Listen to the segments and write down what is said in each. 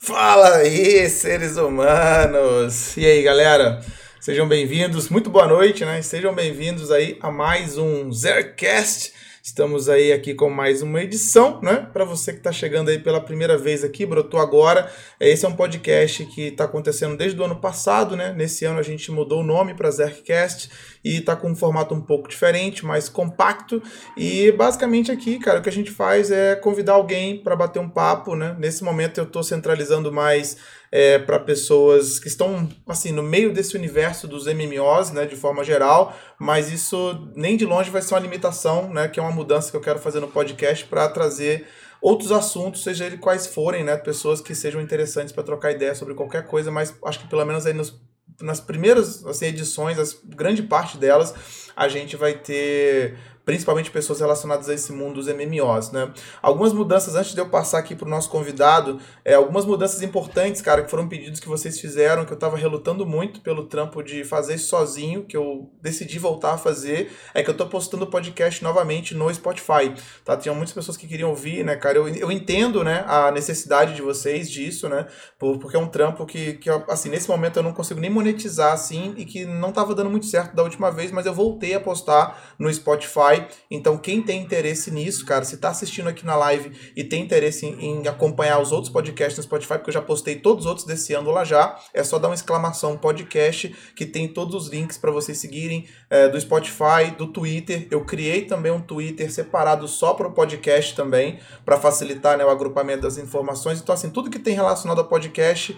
Fala aí, seres humanos! E aí, galera? Sejam bem-vindos, muito boa noite, né? Sejam bem-vindos aí a mais um Zercast. Estamos aí aqui com mais uma edição, né? Para você que está chegando aí pela primeira vez aqui, brotou agora. Esse é um podcast que está acontecendo desde o ano passado, né? Nesse ano a gente mudou o nome para Zercast e está com um formato um pouco diferente, mais compacto. E basicamente aqui, cara, o que a gente faz é convidar alguém para bater um papo, né? Nesse momento eu estou centralizando mais é, para pessoas que estão assim no meio desse universo dos MMOs, né, de forma geral, mas isso nem de longe vai ser uma limitação, né, que é uma mudança que eu quero fazer no podcast para trazer outros assuntos, seja ele quais forem, né, pessoas que sejam interessantes para trocar ideia sobre qualquer coisa, mas acho que pelo menos aí nos, nas primeiras assim, edições, as, grande parte delas, a gente vai ter principalmente pessoas relacionadas a esse mundo dos MMOs, né? Algumas mudanças, antes de eu passar aqui para o nosso convidado, é, algumas mudanças importantes, cara, que foram pedidos que vocês fizeram, que eu estava relutando muito pelo trampo de fazer sozinho, que eu decidi voltar a fazer, é que eu estou postando o podcast novamente no Spotify, tá? Tinha muitas pessoas que queriam ouvir, né, cara? Eu, eu entendo, né, a necessidade de vocês disso, né? Por, porque é um trampo que, que, assim, nesse momento eu não consigo nem monetizar, assim, e que não estava dando muito certo da última vez, mas eu voltei a postar no Spotify então, quem tem interesse nisso, cara, se tá assistindo aqui na live e tem interesse em, em, acompanhar os outros podcasts no Spotify, porque eu já postei todos os outros desse ano lá já, é só dar uma exclamação podcast, que tem todos os links para vocês seguirem é, do Spotify, do Twitter. Eu criei também um Twitter separado só para o podcast também, para facilitar né, o agrupamento das informações. Então, assim, tudo que tem relacionado ao podcast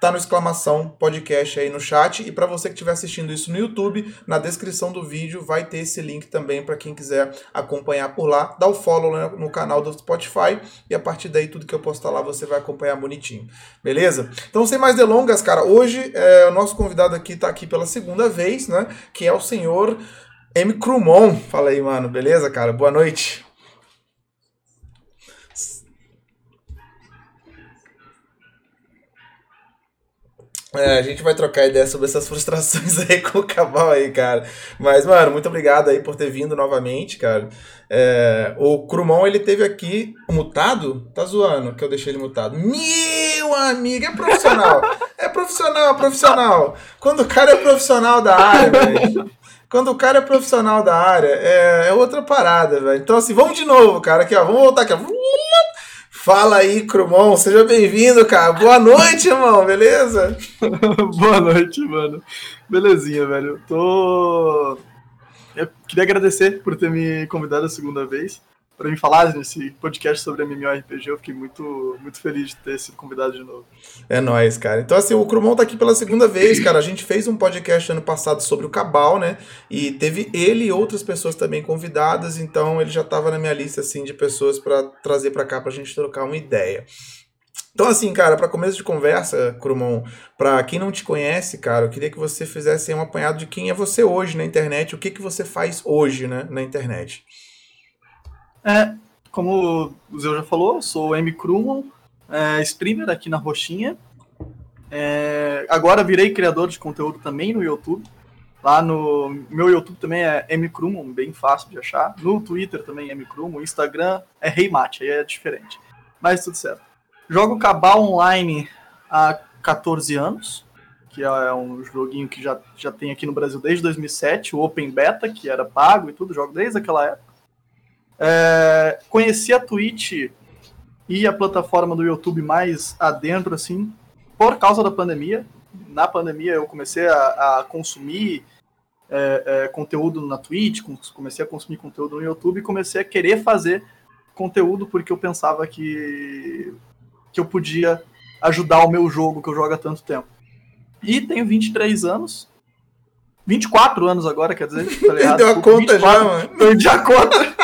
tá no exclamação podcast aí no chat e para você que estiver assistindo isso no YouTube, na descrição do vídeo vai ter esse link também para quem quiser acompanhar por lá. Dá o follow no canal do Spotify e a partir daí tudo que eu postar lá você vai acompanhar bonitinho. Beleza? Então sem mais delongas, cara, hoje é, o nosso convidado aqui tá aqui pela segunda vez, né, que é o senhor M. Crumon. Fala aí, mano. Beleza, cara? Boa noite. É, a gente vai trocar ideia sobre essas frustrações aí com o Cabal aí, cara. Mas, mano, muito obrigado aí por ter vindo novamente, cara. É, o Crumon, ele teve aqui mutado? Tá zoando que eu deixei ele mutado. Meu amigo, é profissional. é profissional, profissional. Quando o cara é profissional da área, velho. Quando o cara é profissional da área, é, é outra parada, velho. Então, assim, vamos de novo, cara. Aqui, ó. Vamos voltar aqui, ó. Fala aí, Crumon, seja bem-vindo, cara. Boa noite, irmão, beleza? Boa noite, mano. Belezinha, velho. Tô. Eu queria agradecer por ter me convidado a segunda vez para me falar nesse podcast sobre MMORPG. Eu fiquei muito, muito feliz de ter sido convidado de novo. É nóis, cara. Então, assim, o Crumon tá aqui pela segunda vez, cara. A gente fez um podcast ano passado sobre o Cabal, né? E teve ele e outras pessoas também convidadas, então ele já tava na minha lista, assim, de pessoas para trazer para cá pra gente trocar uma ideia. Então, assim, cara, para começo de conversa, Crumon, para quem não te conhece, cara, eu queria que você fizesse um apanhado de quem é você hoje na internet, o que, que você faz hoje, né, na internet. É, como o Zé já falou, sou o M. Krumon, é, streamer aqui na Roxinha. É, agora virei criador de conteúdo também no YouTube. Lá no meu YouTube também é M. Krumon, bem fácil de achar. No Twitter também é M. Krumon. Instagram é Reimate, aí é diferente. Mas tudo certo. Jogo Cabal Online há 14 anos, que é um joguinho que já, já tem aqui no Brasil desde 2007. O Open Beta, que era pago e tudo, jogo desde aquela época. É, conheci a Twitch e a plataforma do YouTube mais adentro, assim, por causa da pandemia. Na pandemia eu comecei a, a consumir é, é, conteúdo na Twitch, comecei a consumir conteúdo no YouTube e comecei a querer fazer conteúdo porque eu pensava que, que eu podia ajudar o meu jogo que eu jogo há tanto tempo. E tenho 23 anos. 24 anos agora, quer dizer, tá ligado? Deu a conta 24, já, mano. Perdi a conta.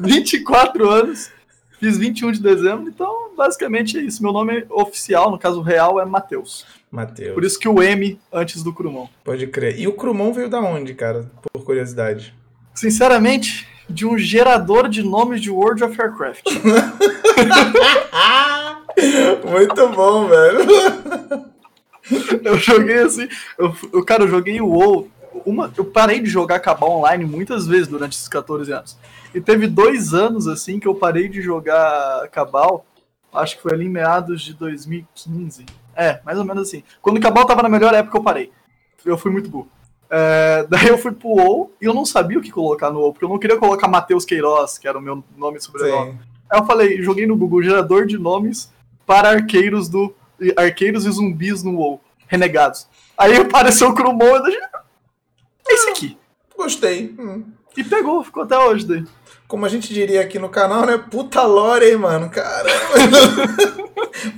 24 anos, fiz 21 de dezembro, então basicamente é isso. Meu nome oficial, no caso real, é Matheus. Matheus. Por isso que o M antes do Crumon. Pode crer. E o Crumon veio da onde, cara? Por curiosidade. Sinceramente, de um gerador de nomes de World of Warcraft. Muito bom, velho. Eu joguei assim. Eu, eu, cara, eu joguei o WoW uma, eu parei de jogar Cabal online muitas vezes durante esses 14 anos. E teve dois anos assim que eu parei de jogar Cabal. Acho que foi ali em meados de 2015. É, mais ou menos assim. Quando o Cabal tava na melhor época, eu parei. Eu fui muito burro. É, daí eu fui pro WoW e eu não sabia o que colocar no WoW, porque eu não queria colocar Matheus Queiroz, que era o meu nome e sobrenome. Sim. Aí eu falei, joguei no Google gerador de nomes para arqueiros do arqueiros e zumbis no WoW, renegados. Aí apareceu o Crumon e é esse aqui. Gostei. Hum. E pegou, ficou até hoje daí. Como a gente diria aqui no canal, né? Puta lore, hein, mano? Caramba!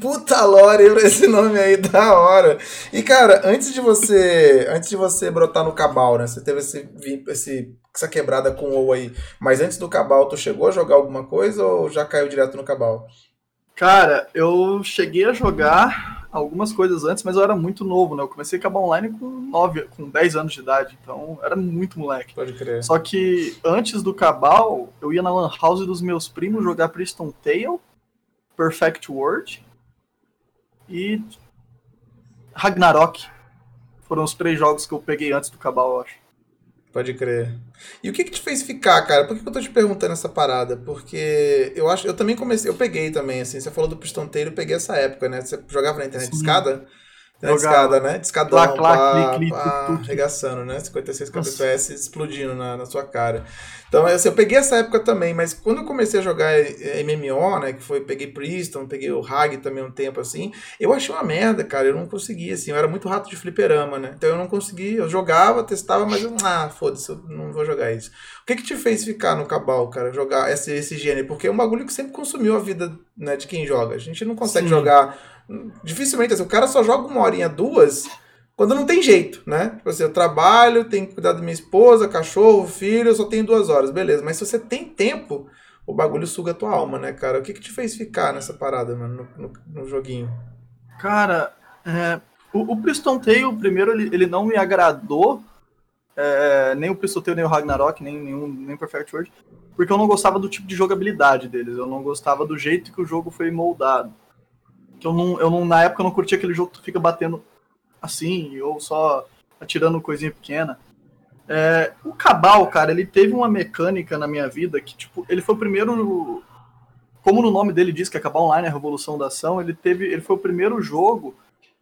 Puta lore pra esse nome aí, da hora. E, cara, antes de você. Antes de você brotar no Cabal, né? Você teve esse, esse, essa quebrada com o WoW aí. Mas antes do Cabal, tu chegou a jogar alguma coisa ou já caiu direto no Cabal? Cara, eu cheguei a jogar algumas coisas antes, mas eu era muito novo, né? Eu comecei a acabar online com 9, com 10 anos de idade, então era muito moleque. Pode crer. Só que antes do Cabal, eu ia na Lan House dos meus primos jogar Priston Tale, Perfect World e Ragnarok. Foram os três jogos que eu peguei antes do Cabal, eu acho. Pode crer. E o que que te fez ficar, cara? Por que, que eu tô te perguntando essa parada? Porque eu acho, eu também comecei, eu peguei também, assim, você falou do pistonteiro, eu peguei essa época, né? Você jogava na internet Sim. escada? Tem escada, né? De escadão, lá, pá, clique, pá, arregaçando, né? 56 kbps explodindo na, na sua cara. Então, assim, eu peguei essa época também, mas quando eu comecei a jogar MMO, né? Que foi, peguei Priston, peguei o Hag também um tempo, assim, eu achei uma merda, cara. Eu não conseguia, assim, eu era muito rato de fliperama, né? Então eu não conseguia, eu jogava, testava, mas eu, ah, foda-se, eu não vou jogar isso. O que que te fez ficar no Cabal, cara, jogar esse, esse gênero? Porque é um bagulho que sempre consumiu a vida né, de quem joga. A gente não consegue Sim. jogar dificilmente, assim, o cara só joga uma horinha, duas, quando não tem jeito, né? Tipo assim, eu trabalho, tenho que cuidar da minha esposa, cachorro, filho, eu só tenho duas horas, beleza. Mas se você tem tempo, o bagulho suga a tua alma, né, cara? O que que te fez ficar nessa parada, mano, no, no, no joguinho? Cara, é, o, o Priston primeiro, ele, ele não me agradou, é, nem o Priston Tale, nem o Ragnarok, nem nenhum, nem o Perfect World, porque eu não gostava do tipo de jogabilidade deles, eu não gostava do jeito que o jogo foi moldado que eu não, eu não, na época eu não curti aquele jogo que tu fica batendo assim, ou só atirando coisinha pequena. É, o Cabal, cara, ele teve uma mecânica na minha vida que, tipo, ele foi o primeiro. Como no nome dele diz que é Cabal Online, a Revolução da Ação, ele teve. Ele foi o primeiro jogo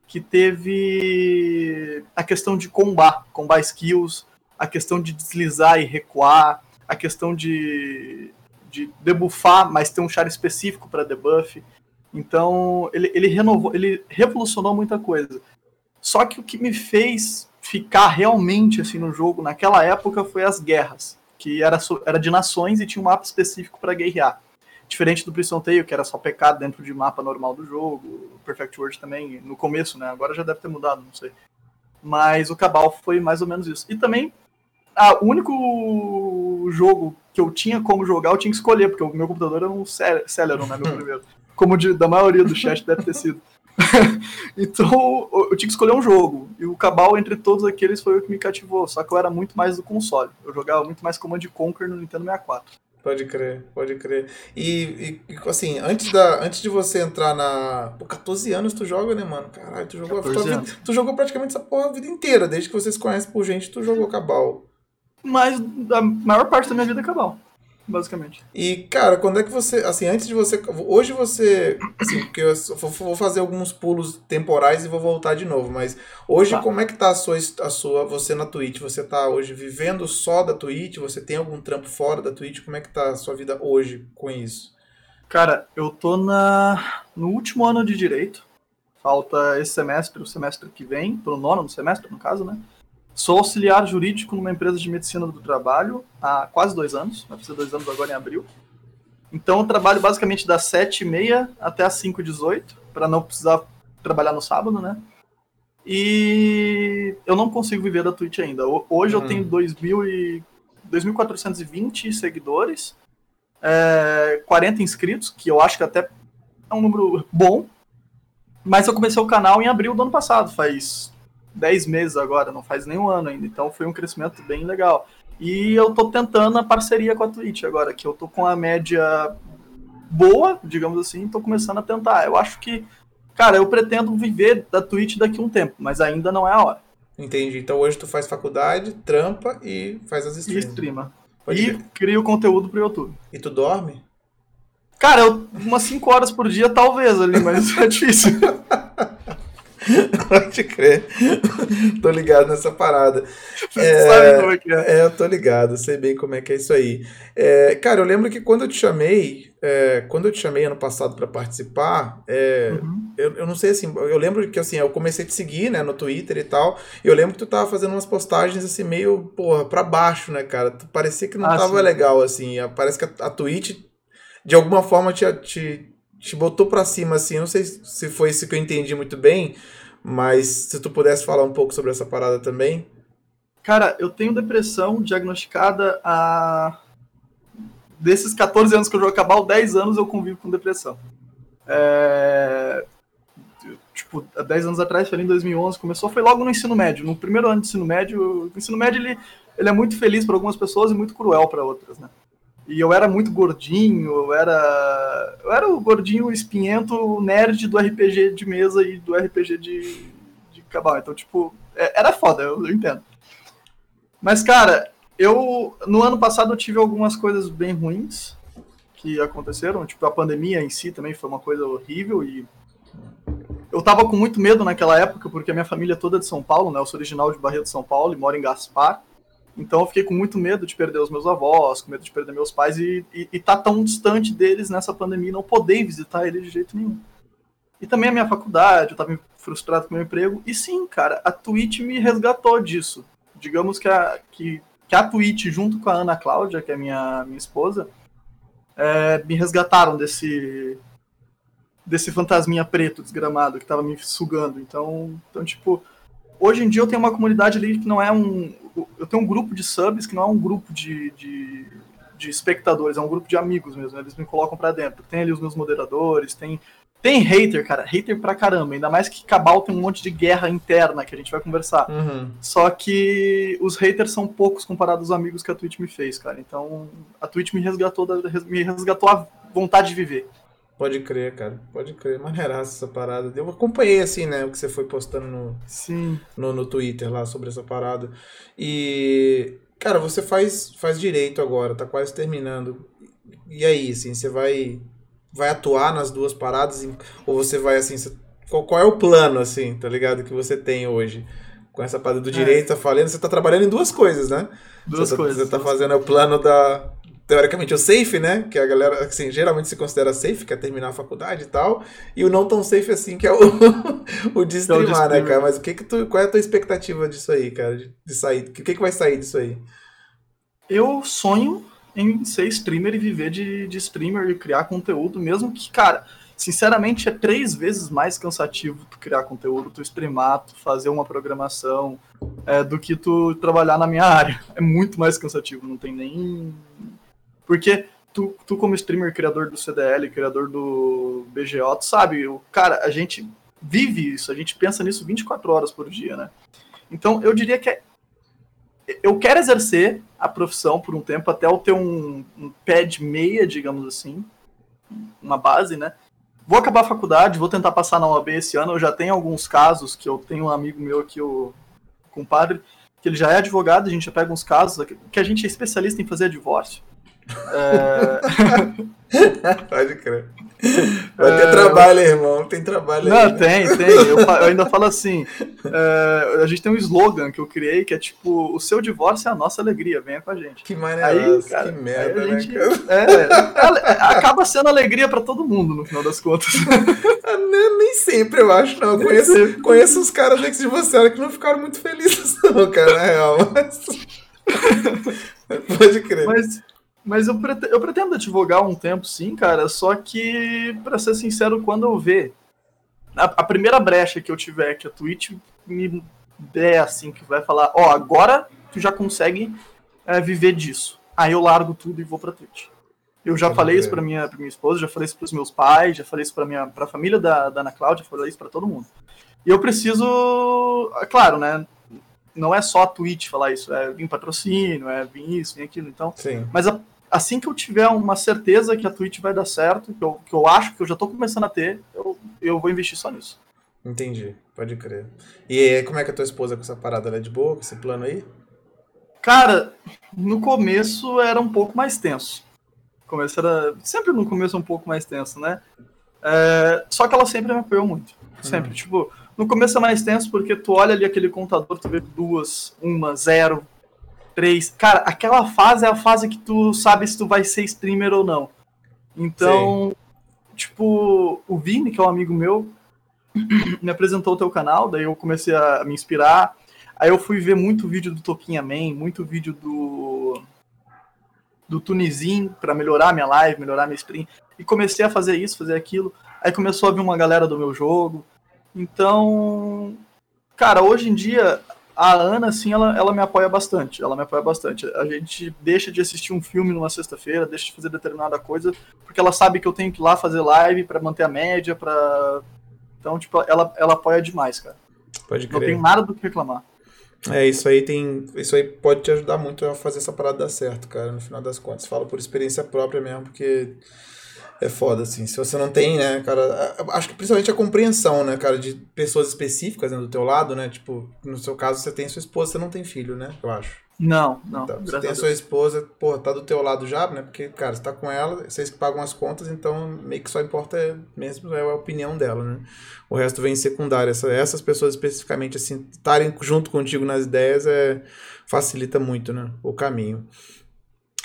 que teve a questão de combar, combar skills, a questão de deslizar e recuar, a questão de, de debuffar, mas ter um char específico para debuff. Então, ele, ele renovou, ele revolucionou muita coisa. Só que o que me fez ficar realmente assim no jogo naquela época foi as guerras, que era, era de nações e tinha um mapa específico para guerrear. Diferente do Prison Tale, que era só pecado dentro de mapa normal do jogo, Perfect World também, no começo, né? Agora já deve ter mudado, não sei. Mas o Cabal foi mais ou menos isso. E também, ah, o único jogo que eu tinha como jogar, eu tinha que escolher, porque o meu computador era um Celeron, né? Meu primeiro como de, da maioria do chat deve ter sido. então, eu tinha que escolher um jogo. E o Cabal, entre todos aqueles, foi o que me cativou. Só que eu era muito mais do console. Eu jogava muito mais Command Conquer no Nintendo 64. Pode crer, pode crer. E, e, assim, antes, da, antes de você entrar na. Pô, 14 anos tu joga, né, mano? Caralho, tu jogou, vida, tu jogou praticamente essa porra a vida inteira. Desde que você se conhece por gente, tu jogou Cabal. Mas a maior parte da minha vida é Cabal basicamente. E, cara, quando é que você, assim, antes de você, hoje você, assim, porque eu vou fazer alguns pulos temporais e vou voltar de novo, mas hoje tá. como é que tá a sua, a sua, você na Twitch? Você tá hoje vivendo só da Twitch? Você tem algum trampo fora da Twitch? Como é que tá a sua vida hoje com isso? Cara, eu tô na, no último ano de Direito, falta esse semestre, o semestre que vem, pro nono semestre, no caso, né? Sou auxiliar jurídico numa empresa de medicina do trabalho há quase dois anos, vai fazer dois anos agora em abril. Então eu trabalho basicamente das 7h30 até as 5h18, para não precisar trabalhar no sábado, né? E eu não consigo viver da Twitch ainda. Hoje eu tenho 2.420 seguidores, é, 40 inscritos, que eu acho que até é um número bom. Mas eu comecei o canal em abril do ano passado, faz 10 meses agora, não faz nem um ano ainda. Então foi um crescimento bem legal. E eu tô tentando a parceria com a Twitch agora, que eu tô com a média boa, digamos assim, tô começando a tentar. Eu acho que, cara, eu pretendo viver da Twitch daqui a um tempo, mas ainda não é a hora. Entendi. Então hoje tu faz faculdade, trampa e faz as streams. E streama. Pode e cria o conteúdo pro YouTube. E tu dorme? Cara, eu, umas 5 horas por dia, talvez ali, mas é difícil. Pode crer. tô ligado nessa parada. É, sabe como é que é? É, eu tô ligado, sei bem como é que é isso aí. É, cara, eu lembro que quando eu te chamei, é, quando eu te chamei ano passado para participar, é, uhum. eu, eu não sei assim, eu lembro que assim, eu comecei a te seguir, né, no Twitter e tal, e eu lembro que tu tava fazendo umas postagens assim, meio, porra, pra baixo, né, cara? Tu parecia que não ah, tava sim. legal, assim. Parece que a, a Twitch, de alguma forma, te, te te botou para cima, assim. Não sei se foi isso que eu entendi muito bem, mas se tu pudesse falar um pouco sobre essa parada também. Cara, eu tenho depressão diagnosticada há. Desses 14 anos que eu jogo acabar, 10 anos eu convivo com depressão. É... Tipo, há 10 anos atrás, foi em 2011, começou, foi logo no ensino médio. No primeiro ano de ensino médio, o ensino médio ele, ele é muito feliz para algumas pessoas e muito cruel para outras, né? E eu era muito gordinho, eu era. Eu era o gordinho espinhento nerd do RPG de mesa e do RPG de, de cabal. Então, tipo, é, era foda, eu, eu entendo. Mas, cara, eu. No ano passado eu tive algumas coisas bem ruins que aconteceram. Tipo, a pandemia em si também foi uma coisa horrível e. Eu tava com muito medo naquela época, porque a minha família é toda de São Paulo, né? Eu sou original de Barreto São Paulo e moro em Gaspar. Então eu fiquei com muito medo de perder os meus avós, com medo de perder meus pais e, e, e tá tão distante deles nessa pandemia, não poder visitar eles de jeito nenhum. E também a minha faculdade, eu tava frustrado com o meu emprego. E sim, cara, a Twitch me resgatou disso. Digamos que a, que, que a Twitch, junto com a Ana Cláudia, que é minha, minha esposa, é, me resgataram desse desse fantasminha preto desgramado que tava me sugando. Então, então tipo, hoje em dia eu tenho uma comunidade ali que não é um. Eu tenho um grupo de subs que não é um grupo de, de, de espectadores, é um grupo de amigos mesmo. Eles me colocam para dentro. Tem ali os meus moderadores, tem. Tem hater, cara, hater pra caramba. Ainda mais que Cabal tem um monte de guerra interna que a gente vai conversar. Uhum. Só que os haters são poucos comparados aos amigos que a Twitch me fez, cara. Então a Twitch me resgatou, me resgatou a vontade de viver. Pode crer, cara. Pode crer. Maneiraça essa parada. Eu acompanhei, assim, né? O que você foi postando no, Sim. no, no Twitter lá sobre essa parada. E, cara, você faz, faz direito agora, tá quase terminando. E aí, assim, você vai, vai atuar nas duas paradas? Ou você vai, assim, você, qual, qual é o plano, assim, tá ligado? Que você tem hoje? Com essa parada do é. direito, é. tá falando, você tá trabalhando em duas coisas, né? Duas você coisas. Tá, você tá fazendo o plano da, teoricamente, o safe, né? Que a galera, assim, geralmente se considera safe, que é terminar a faculdade e tal. E o não tão safe assim, que é o, o de streamar, né, cara? Mas o que que tu, qual é a tua expectativa disso aí, cara? De, de sair? O que que vai sair disso aí? Eu sonho em ser streamer e viver de, de streamer e criar conteúdo, mesmo que, cara, sinceramente é três vezes mais cansativo tu criar conteúdo, tu streamar, tu fazer uma programação, é, do que tu trabalhar na minha área. É muito mais cansativo, não tem nem porque tu, tu como streamer, criador do CDL, criador do BGO, tu sabe, o, cara, a gente vive isso, a gente pensa nisso 24 horas por dia, né? Então, eu diria que é, eu quero exercer a profissão por um tempo, até eu ter um, um pé de meia, digamos assim, uma base, né? Vou acabar a faculdade, vou tentar passar na OAB esse ano. Eu já tenho alguns casos que eu tenho um amigo meu aqui, o compadre, que ele já é advogado, a gente já pega uns casos que a gente é especialista em fazer divórcio. É... Pode crer. Vai ter é... trabalho, irmão. Tem trabalho Não, aí. Né? tem, tem. Eu, eu, ainda falo assim: é, a gente tem um slogan que eu criei que é tipo: o seu divórcio é a nossa alegria, venha com a gente. Que maneiro, que merda, né, gente, é, acaba sendo alegria pra todo mundo, no final das contas. Ah, nem, nem sempre, eu acho, não. Eu conheço, conheço os caras antes de você que não ficaram muito felizes, não, cara, na real. Mas... Pode crer. Mas. Mas eu, pretendo, eu pretendo advogar um tempo, sim, cara. Só que, para ser sincero, quando eu ver a, a, primeira brecha que eu tiver, que a Twitch me der assim, que vai falar, ó, oh, agora tu já consegue é, viver disso. Aí eu largo tudo e vou pra Twitch. Eu já falei isso pra minha, pra minha esposa, já falei isso pros meus pais, já falei isso pra, minha, pra família da, da Ana Cláudia, falei isso pra todo mundo. E eu preciso, é claro, né? Não é só a Twitch falar isso, é vir patrocínio, é vir isso, vir aquilo. Então, Sim. mas a, assim que eu tiver uma certeza que a Twitch vai dar certo, que eu, que eu acho que eu já estou começando a ter, eu, eu vou investir só nisso. Entendi, pode crer. E como é que a tua esposa com essa parada? Ela é de boa com esse plano aí? Cara, no começo era um pouco mais tenso. Começo era. Sempre no começo um pouco mais tenso, né? É, só que ela sempre me apoiou muito. Sempre. Uhum. Tipo, no começo é mais tenso porque tu olha ali aquele contador, tu vê duas, uma, zero, três. Cara, aquela fase é a fase que tu sabe se tu vai ser streamer ou não. Então, Sim. tipo, o Vini, que é um amigo meu, me apresentou o teu canal, daí eu comecei a me inspirar. Aí eu fui ver muito vídeo do Toquinha Man, muito vídeo do do Tunizin para melhorar minha live, melhorar minha stream. E comecei a fazer isso, fazer aquilo. Aí começou a vir uma galera do meu jogo. Então, cara, hoje em dia a Ana, assim, ela, ela me apoia bastante. Ela me apoia bastante. A gente deixa de assistir um filme numa sexta-feira, deixa de fazer determinada coisa, porque ela sabe que eu tenho que ir lá fazer live para manter a média, para Então, tipo, ela, ela apoia demais, cara. Pode crer. Não tenho nada do que reclamar. É, isso aí tem. Isso aí pode te ajudar muito a fazer essa parada dar certo, cara, no final das contas. Falo por experiência própria mesmo, porque é foda, assim. Se você não tem, né, cara. Acho que principalmente a compreensão, né, cara, de pessoas específicas né, do teu lado, né? Tipo, no seu caso, você tem sua esposa, você não tem filho, né? Eu acho. Não, não. Então, você tem a sua esposa, pô, tá do teu lado já, né? Porque, cara, você tá com ela, vocês que pagam as contas, então meio que só importa é, mesmo é a opinião dela, né? O resto vem em secundário. Essa, essas pessoas especificamente, assim, estarem junto contigo nas ideias é, facilita muito, né? O caminho.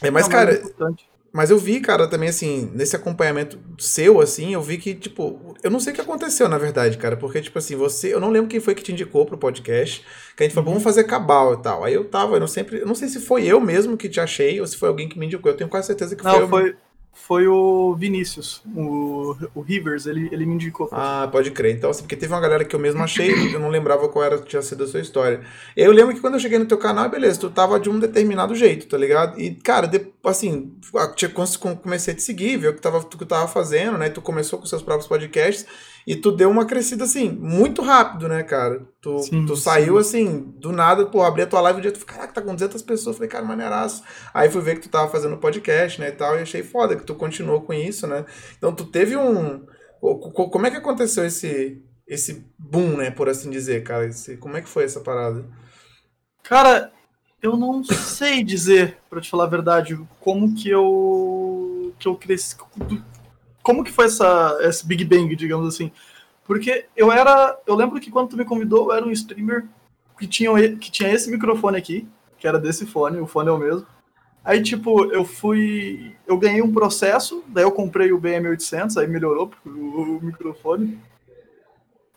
É, mas, não, cara. Mas, é mas eu vi, cara, também, assim, nesse acompanhamento seu, assim, eu vi que, tipo, eu não sei o que aconteceu, na verdade, cara, porque, tipo assim, você, eu não lembro quem foi que te indicou pro podcast, que a gente falou, vamos fazer cabal e tal. Aí eu tava, eu não sempre, eu não sei se foi eu mesmo que te achei ou se foi alguém que me indicou, eu tenho quase certeza que não, foi eu. Foi, o Vinícius, o, o Rivers, ele, ele me indicou. Ah, pode crer. Então, assim, porque teve uma galera que eu mesmo achei, eu não lembrava qual era, tinha sido a sua história. Eu lembro que quando eu cheguei no teu canal, beleza, tu tava de um determinado jeito, tá ligado? E, cara, de, assim, comecei a te seguir, ver o que, tava, tu que tava fazendo, né? Tu começou com seus próprios podcasts. E tu deu uma crescida, assim, muito rápido, né, cara? Tu, sim, tu saiu, assim, do nada, pô, abri a tua live um dia, tu falou, caraca, tá com 200 pessoas. falei, cara, maneiraço. Aí fui ver que tu tava fazendo podcast, né, e tal, e achei foda que tu continuou com isso, né? Então tu teve um... Como é que aconteceu esse, esse boom, né, por assim dizer, cara? Esse, como é que foi essa parada? Cara, eu não sei dizer, para te falar a verdade, como que eu que eu cresci, como que foi essa, esse Big Bang, digamos assim? Porque eu era. Eu lembro que quando tu me convidou, eu era um streamer que tinha, que tinha esse microfone aqui, que era desse fone, o fone é o mesmo. Aí, tipo, eu fui. Eu ganhei um processo, daí eu comprei o BM800, aí melhorou o, o microfone.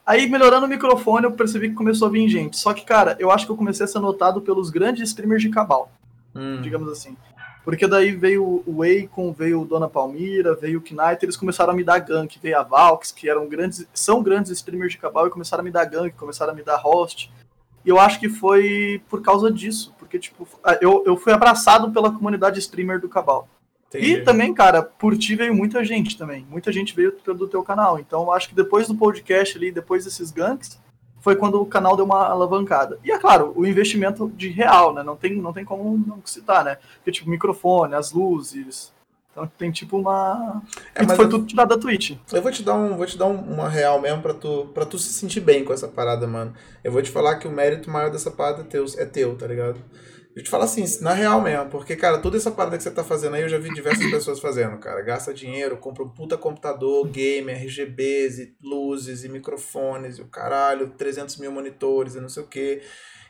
Aí, melhorando o microfone, eu percebi que começou a vir gente. Só que, cara, eu acho que eu comecei a ser notado pelos grandes streamers de cabal. Hum. Digamos assim. Porque daí veio o Akon, veio o Dona Palmira, veio o Knight, eles começaram a me dar gank, veio a Valks, que eram grandes, são grandes streamers de cabal e começaram a me dar gank, começaram a me dar host. E eu acho que foi por causa disso, porque tipo, eu, eu fui abraçado pela comunidade streamer do cabal. Entendi. E também, cara, por ti veio muita gente também. Muita gente veio do teu canal. Então, eu acho que depois do podcast ali, depois desses ganks, foi quando o canal deu uma alavancada. E é claro, o investimento de real, né? Não tem, não tem como não citar, né? Porque, tipo, microfone, as luzes. Então tem tipo uma. É, mas foi eu... tudo tirado da Twitch. Eu vou te dar, um, vou te dar uma real mesmo pra tu, pra tu se sentir bem com essa parada, mano. Eu vou te falar que o mérito maior dessa parada é teu, é teu tá ligado? Eu te falo assim, na real mesmo, porque, cara, toda essa parada que você tá fazendo aí, eu já vi diversas pessoas fazendo, cara. Gasta dinheiro, compra um puta computador, game, RGBs, e luzes e microfones, e o caralho, 300 mil monitores e não sei o quê.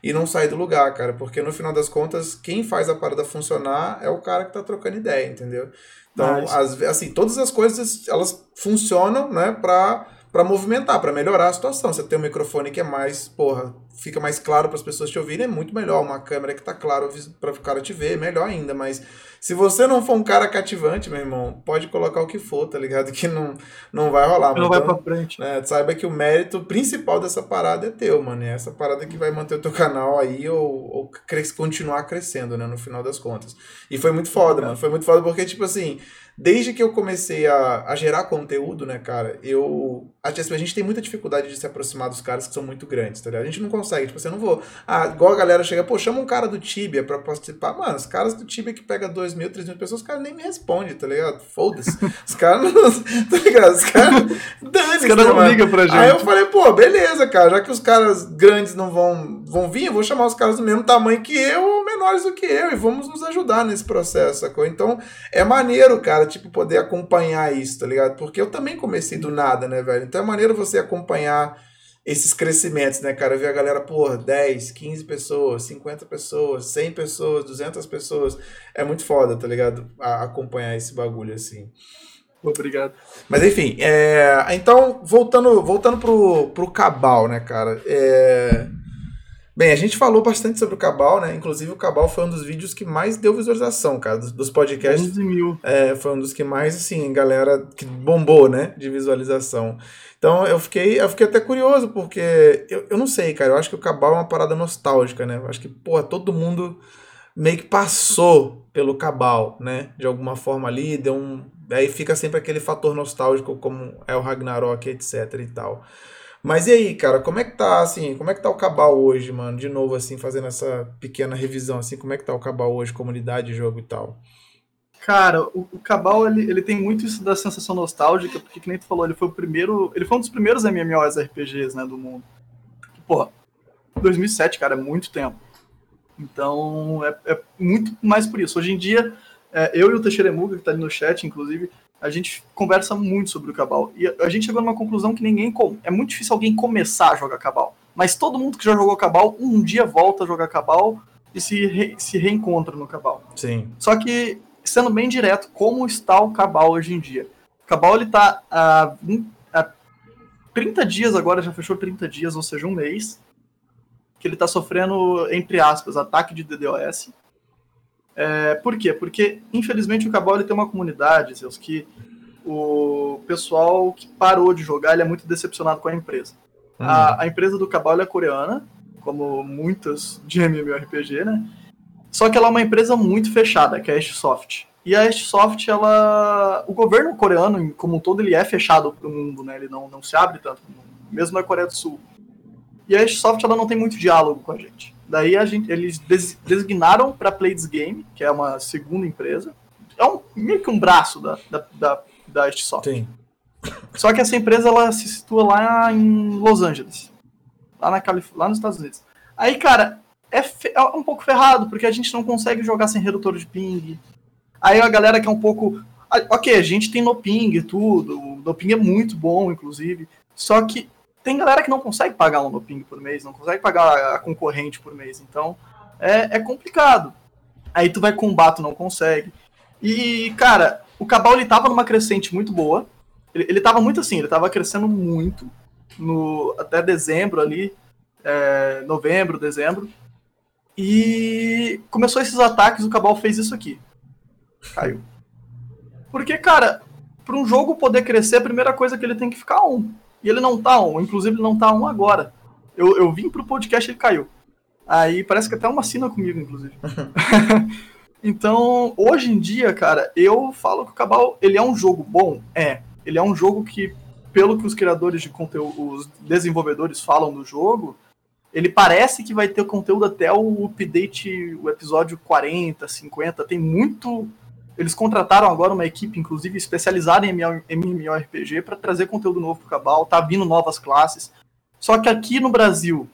E não sai do lugar, cara, porque no final das contas, quem faz a parada funcionar é o cara que tá trocando ideia, entendeu? Então, as, assim, todas as coisas, elas funcionam, né, pra para movimentar, para melhorar a situação. Você tem um microfone que é mais, porra, fica mais claro para as pessoas te ouvirem, é muito melhor. Uma câmera que tá claro para o cara te ver, é melhor ainda. Mas se você não for um cara cativante, meu irmão, pode colocar o que for, tá ligado? Que não, não vai rolar. Não então, vai pra frente. Né, saiba que o mérito principal dessa parada é teu, mano. É essa parada que vai manter o teu canal aí ou, ou cres, continuar crescendo, né? No final das contas. E foi muito foda, é. mano. Foi muito foda porque, tipo assim desde que eu comecei a, a gerar conteúdo, né, cara, eu. A, a gente tem muita dificuldade de se aproximar dos caras que são muito grandes, tá ligado? A gente não consegue, tipo, você assim, não vou. Ah, igual a galera chega, pô, chama um cara do Tibia pra participar. Mano, os caras do Tibia que pega 2 mil, 3 mil pessoas, os caras nem me respondem, tá ligado? Foda-se. Os caras não. Tá ligado? Os caras. Os caras não ligam pra gente. Aí eu falei, pô, beleza, cara, já que os caras grandes não vão, vão vir, eu vou chamar os caras do mesmo tamanho que eu ou menores do que eu e vamos nos ajudar nesse processo, sacou? Então, é maneiro, cara, tipo, poder acompanhar isso, tá ligado? Porque eu também comecei do nada, né, velho? Então é maneiro você acompanhar esses crescimentos, né, cara? Ver a galera, por 10, 15 pessoas, 50 pessoas, 100 pessoas, 200 pessoas. É muito foda, tá ligado? A acompanhar esse bagulho, assim. Obrigado. Mas enfim, é... então, voltando, voltando pro, pro Cabal, né, cara? É... Bem, a gente falou bastante sobre o Cabal, né? Inclusive, o Cabal foi um dos vídeos que mais deu visualização, cara, dos, dos podcasts. 11 mil. É, foi um dos que mais, assim, galera que bombou, né? De visualização. Então, eu fiquei, eu fiquei até curioso, porque eu, eu não sei, cara. Eu acho que o Cabal é uma parada nostálgica, né? Eu acho que, porra, todo mundo meio que passou pelo Cabal, né? De alguma forma ali, deu um. Aí fica sempre aquele fator nostálgico, como é o Ragnarok, etc e tal. Mas e aí, cara, como é que tá, assim, como é que tá o Cabal hoje, mano? De novo, assim, fazendo essa pequena revisão, assim, como é que tá o Cabal hoje, comunidade, jogo e tal? Cara, o, o Cabal, ele, ele tem muito isso da sensação nostálgica, porque, que nem tu falou, ele foi o primeiro, ele foi um dos primeiros MMORPGs, né, do mundo. Pô, 2007, cara, é muito tempo. Então, é, é muito mais por isso. Hoje em dia, é, eu e o Teixeira Muga, que tá ali no chat, inclusive, a gente conversa muito sobre o Cabal. E a gente chegou numa conclusão que ninguém. É muito difícil alguém começar a jogar Cabal. Mas todo mundo que já jogou Cabal, um dia volta a jogar Cabal e se, re, se reencontra no Cabal. Sim. Só que, sendo bem direto, como está o Cabal hoje em dia? O Cabal ele tá há, há 30 dias agora, já fechou 30 dias, ou seja, um mês, que ele está sofrendo, entre aspas, ataque de DDoS. É, por quê? Porque, infelizmente, o Cabal ele tem uma comunidade, seus, que o pessoal que parou de jogar ele é muito decepcionado com a empresa. Uhum. A, a, empresa do Cabal é coreana, como muitas de MMORPG, né? Só que ela é uma empresa muito fechada, que é a Soft. E a Soft, ela... O governo coreano, como um todo, ele é fechado para o mundo, né? Ele não, não se abre tanto, mesmo na Coreia do Sul. E a Soft, ela não tem muito diálogo com a gente. Daí a gente, eles designaram para Playds Game, que é uma segunda empresa. É um, meio que um braço da, da, da, da Soft. Sim. Só que essa empresa ela se situa lá em Los Angeles, lá, na Calif lá nos Estados Unidos. Aí, cara, é, é, um pouco ferrado, porque a gente não consegue jogar sem redutor de ping. Aí a galera que é um pouco. Ok, a gente tem no ping tudo, o no ping é muito bom, inclusive. Só que tem galera que não consegue pagar um Noping por mês, não consegue pagar a concorrente por mês. Então, é, é complicado. Aí tu vai com o Bato, não consegue. E, cara, o Cabal ele tava numa crescente muito boa. Ele, ele tava muito assim, ele tava crescendo muito. No, até dezembro ali, é, novembro, dezembro. E começou esses ataques, o Cabal fez isso aqui. Caiu. Porque, cara, para um jogo poder crescer, a primeira coisa é que ele tem que ficar um. E ele não tá on, inclusive ele não tá on agora. Eu, eu vim pro podcast e ele caiu. Aí parece que até uma assina comigo, inclusive. então, hoje em dia, cara, eu falo que o Cabal, ele é um jogo bom? É. Ele é um jogo que, pelo que os criadores de conteúdo, os desenvolvedores falam do jogo, ele parece que vai ter conteúdo até o update, o episódio 40, 50. Tem muito eles contrataram agora uma equipe, inclusive, especializada em MMORPG para trazer conteúdo novo para o Cabal. Tá vindo novas classes. Só que aqui no Brasil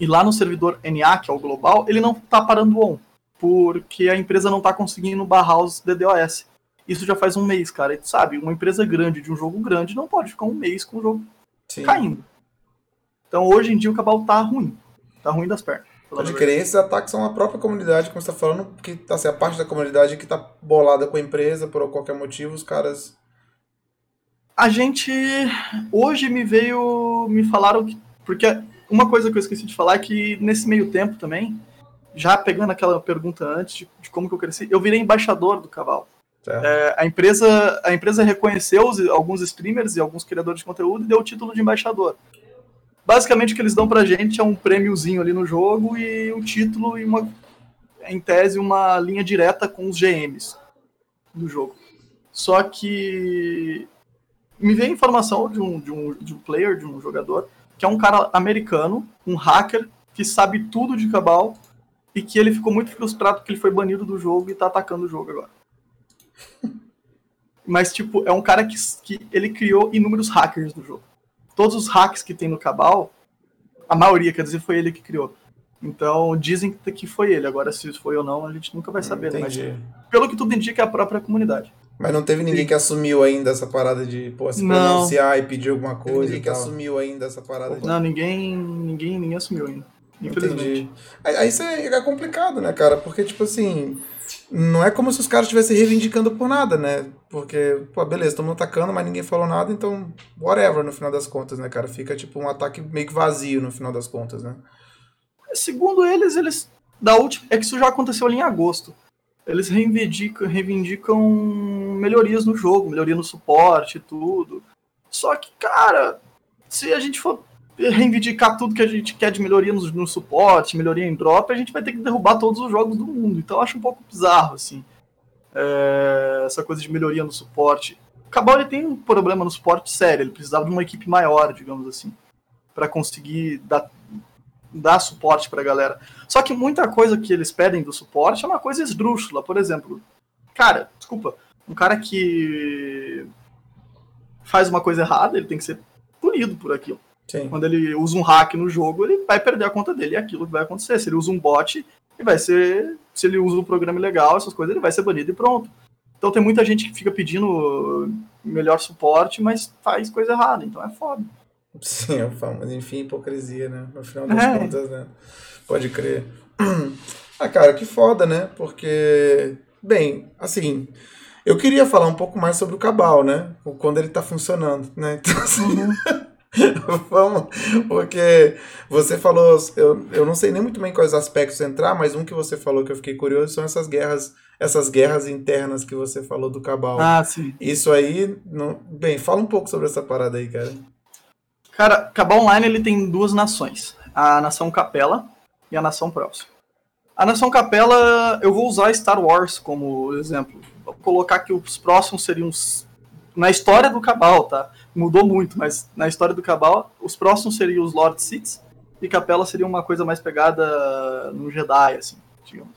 e lá no servidor NA, que é o global, ele não tá parando on, porque a empresa não tá conseguindo barrar os DDoS. Isso já faz um mês, cara. E tu sabe, uma empresa grande de um jogo grande não pode ficar um mês com o jogo Sim. caindo. Então hoje em dia o Cabal tá ruim. Tá ruim das pernas. Pode crer, esses ataques são a própria comunidade, como você está falando, que tá, assim, a parte da comunidade que está bolada com a empresa por qualquer motivo, os caras. A gente. Hoje me veio. Me falaram que. Porque uma coisa que eu esqueci de falar é que nesse meio tempo também, já pegando aquela pergunta antes de, de como que eu cresci, eu virei embaixador do cavalo. É, a, empresa, a empresa reconheceu os, alguns streamers e alguns criadores de conteúdo e deu o título de embaixador. Basicamente o que eles dão pra gente é um prêmiozinho ali no jogo e um título e uma, em tese, uma linha direta com os GMs do jogo. Só que me veio informação de um, de, um, de um player, de um jogador, que é um cara americano, um hacker, que sabe tudo de Cabal e que ele ficou muito frustrado porque ele foi banido do jogo e tá atacando o jogo agora. Mas, tipo, é um cara que, que ele criou inúmeros hackers do jogo todos os hacks que tem no Cabal, a maioria, quer dizer, foi ele que criou. Então dizem que foi ele. Agora, se foi ou não, a gente nunca vai saber. Né? Entendi. Mas, pelo que tudo indica, é a própria comunidade. Mas não teve ninguém Sim. que assumiu ainda essa parada de pô, se Não. pronunciar e pedir alguma coisa. Ninguém e que tal. assumiu ainda essa parada de... Não, ninguém, ninguém, ninguém assumiu ainda. Infelizmente. Entendi. Aí, aí isso é é complicado, né, cara? Porque, tipo assim, não é como se os caras estivessem reivindicando por nada, né? Porque, pô, beleza, estamos atacando, mas ninguém falou nada, então, whatever, no final das contas, né, cara? Fica, tipo, um ataque meio que vazio no final das contas, né? Segundo eles, eles. Da última. É que isso já aconteceu ali em agosto. Eles reivindicam, reivindicam melhorias no jogo, melhoria no suporte e tudo. Só que, cara, se a gente for reivindicar tudo que a gente quer de melhoria no, no suporte, melhoria em drop, a gente vai ter que derrubar todos os jogos do mundo. Então eu acho um pouco bizarro, assim. é, essa coisa de melhoria no suporte. O Cabal ele tem um problema no suporte sério, ele precisava de uma equipe maior, digamos assim, para conseguir dar, dar suporte pra galera. Só que muita coisa que eles pedem do suporte é uma coisa esdrúxula, por exemplo. Cara, desculpa, um cara que faz uma coisa errada, ele tem que ser punido por aquilo. Sim. Quando ele usa um hack no jogo, ele vai perder a conta dele e é aquilo que vai acontecer. Se ele usa um bot, ele vai ser. Se ele usa um programa ilegal, essas coisas, ele vai ser banido e pronto. Então tem muita gente que fica pedindo melhor suporte, mas faz coisa errada, então é foda. Sim, é o famoso, enfim, hipocrisia, né? No final das É. contas, né? Pode crer. Ah, cara, que foda, né? Porque, bem, assim, eu queria falar um pouco mais sobre o Cabal, né? Quando ele tá funcionando, né? Então, assim, vamos, porque você falou, eu, eu não sei nem muito bem quais aspectos entrar, mas um que você falou que eu fiquei curioso são essas guerras, essas guerras internas que você falou do Cabal. Ah, sim. Isso aí, não... bem, fala um pouco sobre essa parada aí, cara. Cara, Cabal Online ele tem duas nações: a nação Capela e a nação Próxima. A nação Capela, eu vou usar Star Wars como exemplo. Vou colocar que os próximos seriam os... na história do Cabal, tá? Mudou muito, mas na história do Cabal, os próximos seriam os Lord Sith e Capela seria uma coisa mais pegada no Jedi, assim, digamos.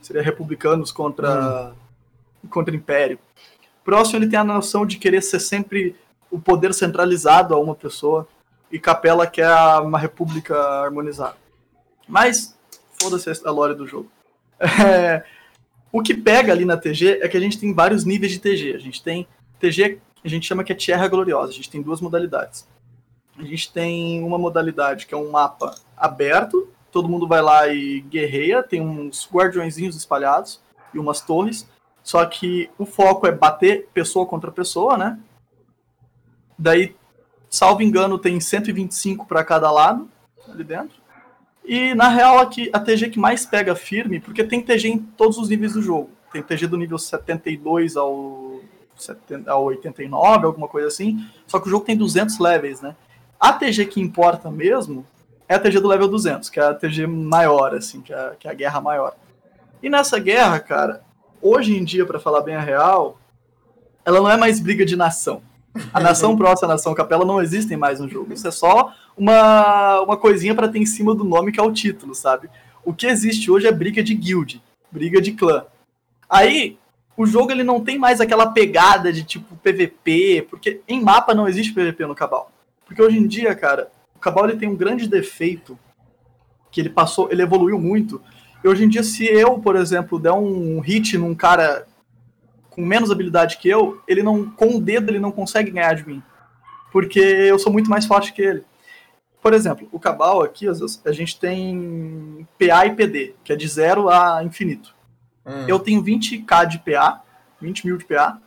Seria republicanos contra contra Império. Próximo ele tem a noção de querer ser sempre o poder centralizado a uma pessoa e Capela quer uma república harmonizada. Mas foda-se a lore do jogo. É, o que pega ali na TG é que a gente tem vários níveis de TG. A gente tem TG, a gente chama que é Tierra Gloriosa. A gente tem duas modalidades. A gente tem uma modalidade que é um mapa aberto, todo mundo vai lá e guerreia, tem uns guardiõezinhos espalhados e umas torres. Só que o foco é bater pessoa contra pessoa, né? Daí, salvo engano, tem 125 para cada lado ali dentro. E na real aqui a TG que mais pega firme, porque tem TG em todos os níveis do jogo. Tem TG do nível 72 ao 70, ao 89, alguma coisa assim. Só que o jogo tem 200 levels, né? A TG que importa mesmo é a TG do level 200, que é a TG maior, assim, que é, que é a guerra maior. E nessa guerra, cara, hoje em dia, para falar bem a real, ela não é mais briga de nação. A nação próxima, a nação capela não existem mais no jogo. Isso é só uma, uma coisinha para ter em cima do nome que é o título, sabe? O que existe hoje é briga de guild, briga de clã. Aí, o jogo ele não tem mais aquela pegada de tipo PVP, porque em mapa não existe PVP no Cabal. Porque hoje em dia, cara, o Cabal ele tem um grande defeito que ele passou, ele evoluiu muito. E hoje em dia, se eu, por exemplo, der um hit num cara com menos habilidade que eu, ele não, com o dedo ele não consegue ganhar de mim. Porque eu sou muito mais forte que ele. Por exemplo, o Cabal aqui, a gente tem PA e PD, que é de zero a infinito. Hum. Eu tenho 20k de PA, 20 mil de PA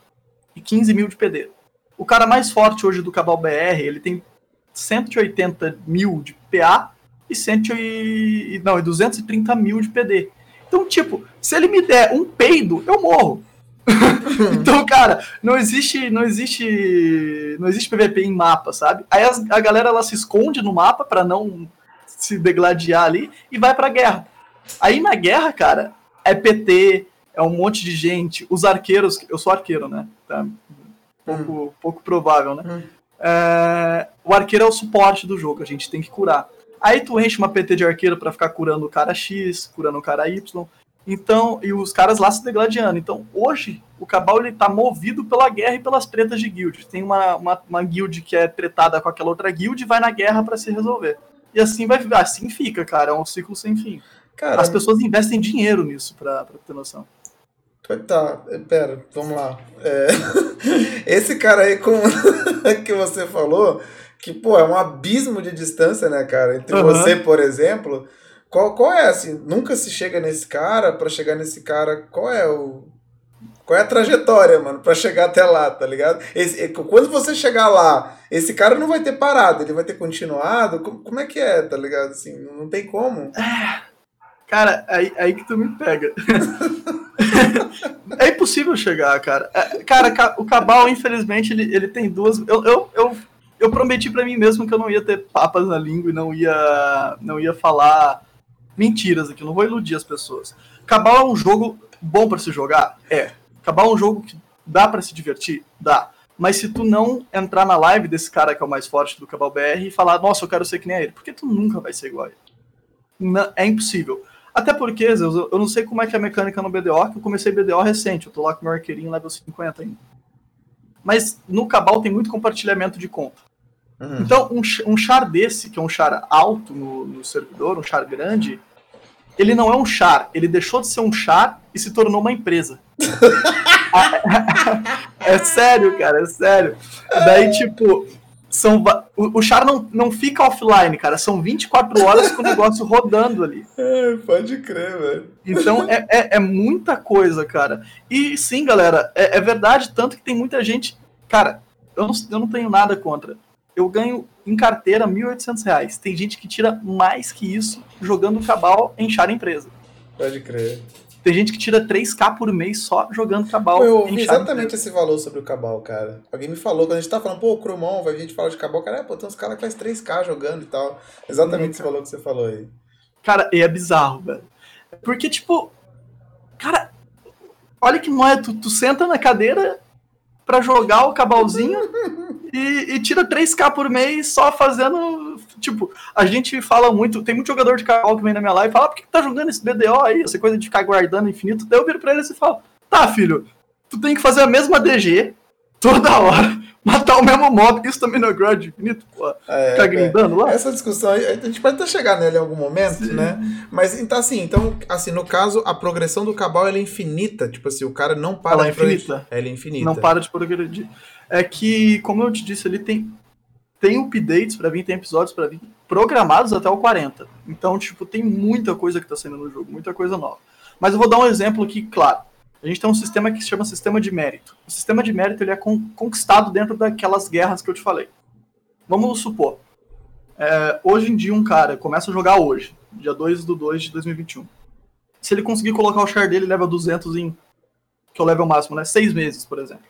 e 15 mil de PD. O cara mais forte hoje do Cabal BR, ele tem 180 mil de PA e, 100 e, não, e 230 mil de PD. Então, tipo, se ele me der um peido, eu morro. então, cara, não existe, não existe, não existe PVP em mapa, sabe? Aí as- a galera ela se esconde no mapa pra não se degladiar ali e vai pra guerra. Aí na guerra, cara, é PT, é um monte de gente, os arqueiros, eu sou arqueiro, né? Tá? Pouco, pouco provável, né? Hum. É, o arqueiro é o suporte do jogo, a gente tem que curar. Aí tu enche uma PT de arqueiro pra ficar curando o cara X, curando o cara Y. Então, e os caras lá se degladiando. Então, hoje, o Cabal ele tá movido pela guerra e pelas tretas de guild. Tem uma, uma, uma guild que é tretada com aquela outra guild e vai na guerra pra se resolver. e assim vai assim fica, cara. É um ciclo sem fim. Cara, As pessoas investem dinheiro nisso, pra, pra ter noção. Tá, pera, vamos lá. É... Esse cara aí com... que você falou, que, pô, é um abismo de distância, né, cara? Entre uhum. você, por exemplo. Qual, qual é, assim, nunca se chega nesse cara, para chegar nesse cara, qual é o qual é a trajetória, mano, para chegar até lá, tá ligado? Esse, quando você chegar lá, esse cara não vai ter parado, ele vai ter continuado. Como, como é que é, tá ligado? Assim, não tem como. É, cara, aí, aí que tu me pega. é impossível chegar, cara. É, cara, o Cabal, infelizmente, ele, ele tem duas. Eu, eu, eu, eu prometi para mim mesmo que eu não ia ter papas na língua e não ia, não ia falar mentiras aqui. Não vou iludir as pessoas. Cabal é um jogo bom para se jogar? É. Acabar um jogo que dá para se divertir? Dá. Mas se tu não entrar na live desse cara que é o mais forte do Cabal BR e falar, nossa, eu quero ser que nem ele, porque tu nunca vai ser igual a ele. Não, é impossível. Até porque, Zeus, eu não sei como é que é a mecânica no BDO, que eu comecei BDO recente, eu tô lá com meu arqueirinho level 50 ainda. Mas no Cabal tem muito compartilhamento de conta. Uhum. Então, um, um char desse, que é um char alto no, no servidor, um char grande, ele não é um char, ele deixou de ser um char e se tornou uma empresa. é sério, cara, é sério. Daí, tipo, são, o, o char não, não fica offline, cara. São 24 horas com o negócio rodando ali. É, pode crer, velho. Então é, é, é, muita coisa, cara. E sim, galera, é, é verdade, tanto que tem muita gente. Cara, eu não, eu não tenho nada contra eu ganho em carteira R$ 1.800. Tem gente que tira mais que isso jogando cabal em char empresa. Pode crer. Tem gente que tira 3k por mês só jogando cabal. Eu ouvi exatamente esse valor sobre o cabal, cara. Alguém me falou, quando a gente tá falando, pô, o Crumon, a gente fala de cabal, cara, é, pô, tem uns caras que faz 3k jogando e tal. Exatamente esse valor que você falou aí. Cara, e é bizarro, velho. Porque, tipo, cara, olha que moeda, tu, tu senta na cadeira pra jogar o cabalzinho e, e, tira 3k por mês só fazendo. Tipo, a gente fala muito. Tem muito jogador de carro que vem na minha live e fala: ah, por que, que tá jogando esse BDO aí? Essa coisa de ficar guardando infinito. Daí eu viro pra ele e falo: tá, filho, tu tem que fazer a mesma DG toda hora matar o mesmo mob, isso também não é grade infinito, pô. É, ficar grindando lá. Essa discussão, a gente pode até chegar nela em algum momento, Sim. né? Mas então assim, então, assim, no caso, a progressão do Cabal é infinita. Tipo assim, o cara não para Ela é infinita. Ela é infinita. Não para de progredir. É que, como eu te disse, ele tem tem updates para vir, tem episódios para vir programados até o 40. Então, tipo, tem muita coisa que tá saindo no jogo, muita coisa nova. Mas eu vou dar um exemplo aqui, claro. A gente tem um sistema que se chama sistema de mérito. O sistema de mérito ele é con conquistado dentro daquelas guerras que eu te falei. Vamos supor, é, hoje em dia um cara começa a jogar hoje, dia 2 do 2 de 2021. Se ele conseguir colocar o char dele level 200 em, que é o level máximo, né, seis meses, por exemplo.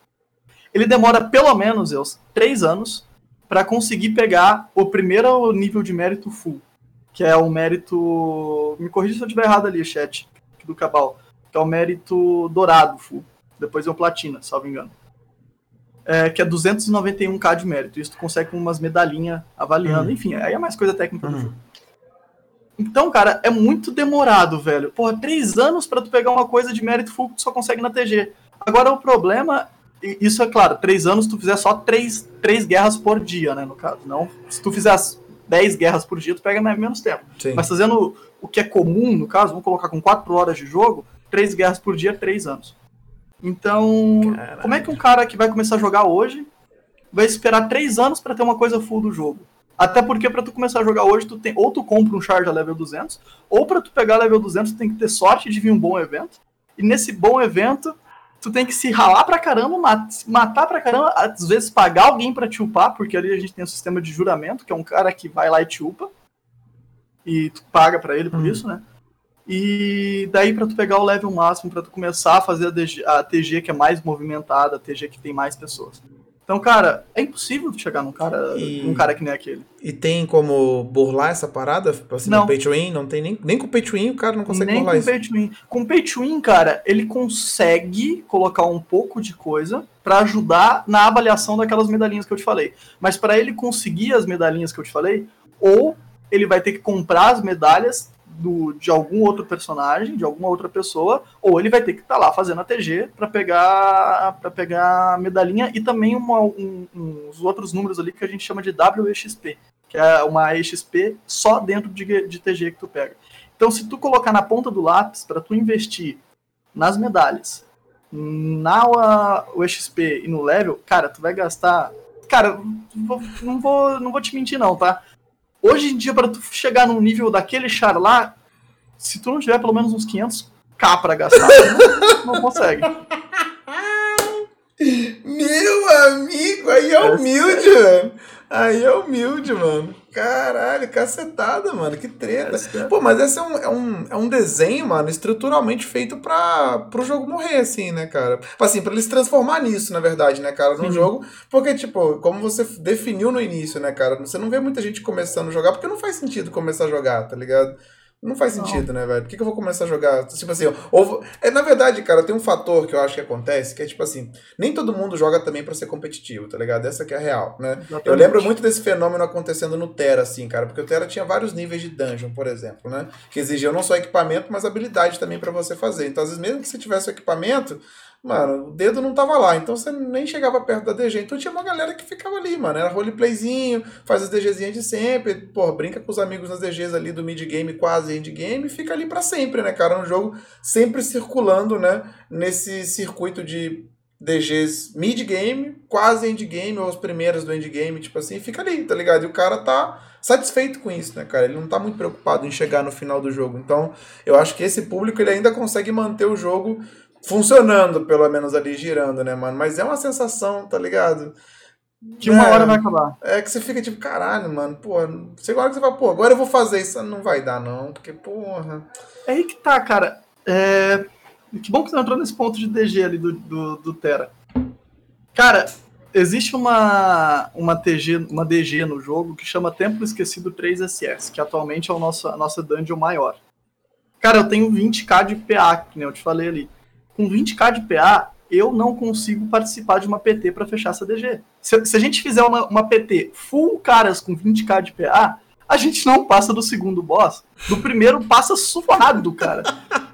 Ele demora pelo menos, Zeus, três anos para conseguir pegar o primeiro nível de mérito full, que é o mérito... Me corrija se eu estiver errado ali, chat, do Cabal que é o mérito dourado, full. Depois é o platina, salvo engano. É, que é 291k de mérito. Isso tu consegue com umas medalhinhas avaliando, uhum. enfim, aí é mais coisa técnica uhum. do jogo. Então, cara, é muito demorado, velho. Porra, três anos para tu pegar uma coisa de mérito full que tu só consegue na TG. Agora o problema, isso é claro, três anos tu fizer só três, três guerras por dia, né, no caso. Não, se tu fizer 10 guerras por dia, tu pega menos tempo. Sim. Mas fazendo o que é comum, no caso, vamos colocar com 4 horas de jogo, três guerras por dia, três anos. Então, Caralho. como é que um cara que vai começar a jogar hoje vai esperar três anos para ter uma coisa full do jogo? Até porque para tu começar a jogar hoje, tu tem ou tu compra um charge a level 200, ou para tu pegar level 200, tu tem que ter sorte de vir um bom evento. E nesse bom evento, tu tem que se ralar pra caramba, matar pra caramba, às vezes pagar alguém para te upar, porque ali a gente tem um sistema de juramento, que é um cara que vai lá e te upa. E tu paga para ele por hum. isso, né? E daí para tu pegar o level máximo, para tu começar a fazer a, DG, a, TG que é mais movimentada, a TG que tem mais pessoas. Então, cara, é impossível chegar num cara, e... num cara que nem aquele. E tem como burlar essa parada? Assim, não. pay to win? Não tem nem, nem com pay to win o cara não consegue nem burlar com isso. Pay to win. Com pay to win, cara, ele consegue colocar um pouco de coisa para ajudar na avaliação daquelas medalhinhas que eu te falei. Mas para ele conseguir as medalhinhas que eu te falei, ou ele vai ter que comprar as medalhas do, de algum outro personagem, de alguma outra pessoa, ou ele vai ter que estar tá lá fazendo a TG para pegar para pegar a medalhinha e também uma, um, uns outros números ali que a gente chama de WXP, que é uma EXP só dentro de, de TG que tu pega. Então, se tu colocar na ponta do lápis para tu investir nas medalhas, na UXP e no level, cara, tu vai gastar. Cara, não vou, não vou te mentir, não, tá? Hoje em dia, para tu chegar num nível daquele char lá, se tu não tiver pelo menos uns 500k pra gastar, não, não consegue. Meu amigo, aí é humilde, mano. Aí é humilde, mano. Caralho, cacetada, mano. Que treta. É Pô, mas esse é um, é, um, é um desenho, mano, estruturalmente feito pra, pro jogo morrer, assim, né, cara? Assim, pra ele se transformar nisso, na verdade, né, cara, no uhum. jogo. Porque, tipo, como você definiu no início, né, cara? Você não vê muita gente começando a jogar, porque não faz sentido começar a jogar, tá ligado? Não faz sentido, não. né, velho? Por que, que eu vou começar a jogar? Tipo assim, ou, é, na verdade, cara, tem um fator que eu acho que acontece, que é tipo assim, nem todo mundo joga também para ser competitivo, tá ligado? Essa que é a real, né? Exatamente. Eu lembro muito desse fenômeno acontecendo no Terra, assim, cara, porque o Terra tinha vários níveis de dungeon, por exemplo, né? Que exigiam não só equipamento, mas habilidade também para você fazer. Então, às vezes, mesmo que você tivesse o equipamento, mano, o dedo não tava lá, então você nem chegava perto da DG. Então tinha uma galera que ficava ali, mano. Era roleplayzinho, faz as DGzinhas de sempre, pô, brinca com os amigos nas DGs ali do mid-game, quase endgame, e fica ali para sempre, né, cara? Um jogo sempre circulando, né, nesse circuito de DGs mid-game, quase endgame, ou as primeiras do endgame, tipo assim, fica ali, tá ligado? E o cara tá satisfeito com isso, né, cara? Ele não tá muito preocupado em chegar no final do jogo. Então, eu acho que esse público ele ainda consegue manter o jogo funcionando, pelo menos ali, girando, né, mano? Mas é uma sensação, tá ligado? Que uma é, hora vai acabar. É que você fica tipo, caralho, mano, pô, você agora que você fala, pô, agora eu vou fazer isso, não vai dar, não, porque, porra. É aí que tá, cara. É... Que bom que você entrou nesse ponto de DG ali do, do, do Terra. Cara, existe uma, uma, TG, uma DG no jogo que chama Templo Esquecido 3SS, que atualmente é o nosso, a nossa dungeon maior. Cara, eu tenho 20k de PA, que nem eu te falei ali com 20k de PA, eu não consigo participar de uma PT para fechar essa DG. Se, se, a gente fizer uma, uma PT full caras com 20k de PA, a gente não passa do segundo boss. Do primeiro passa suado, cara.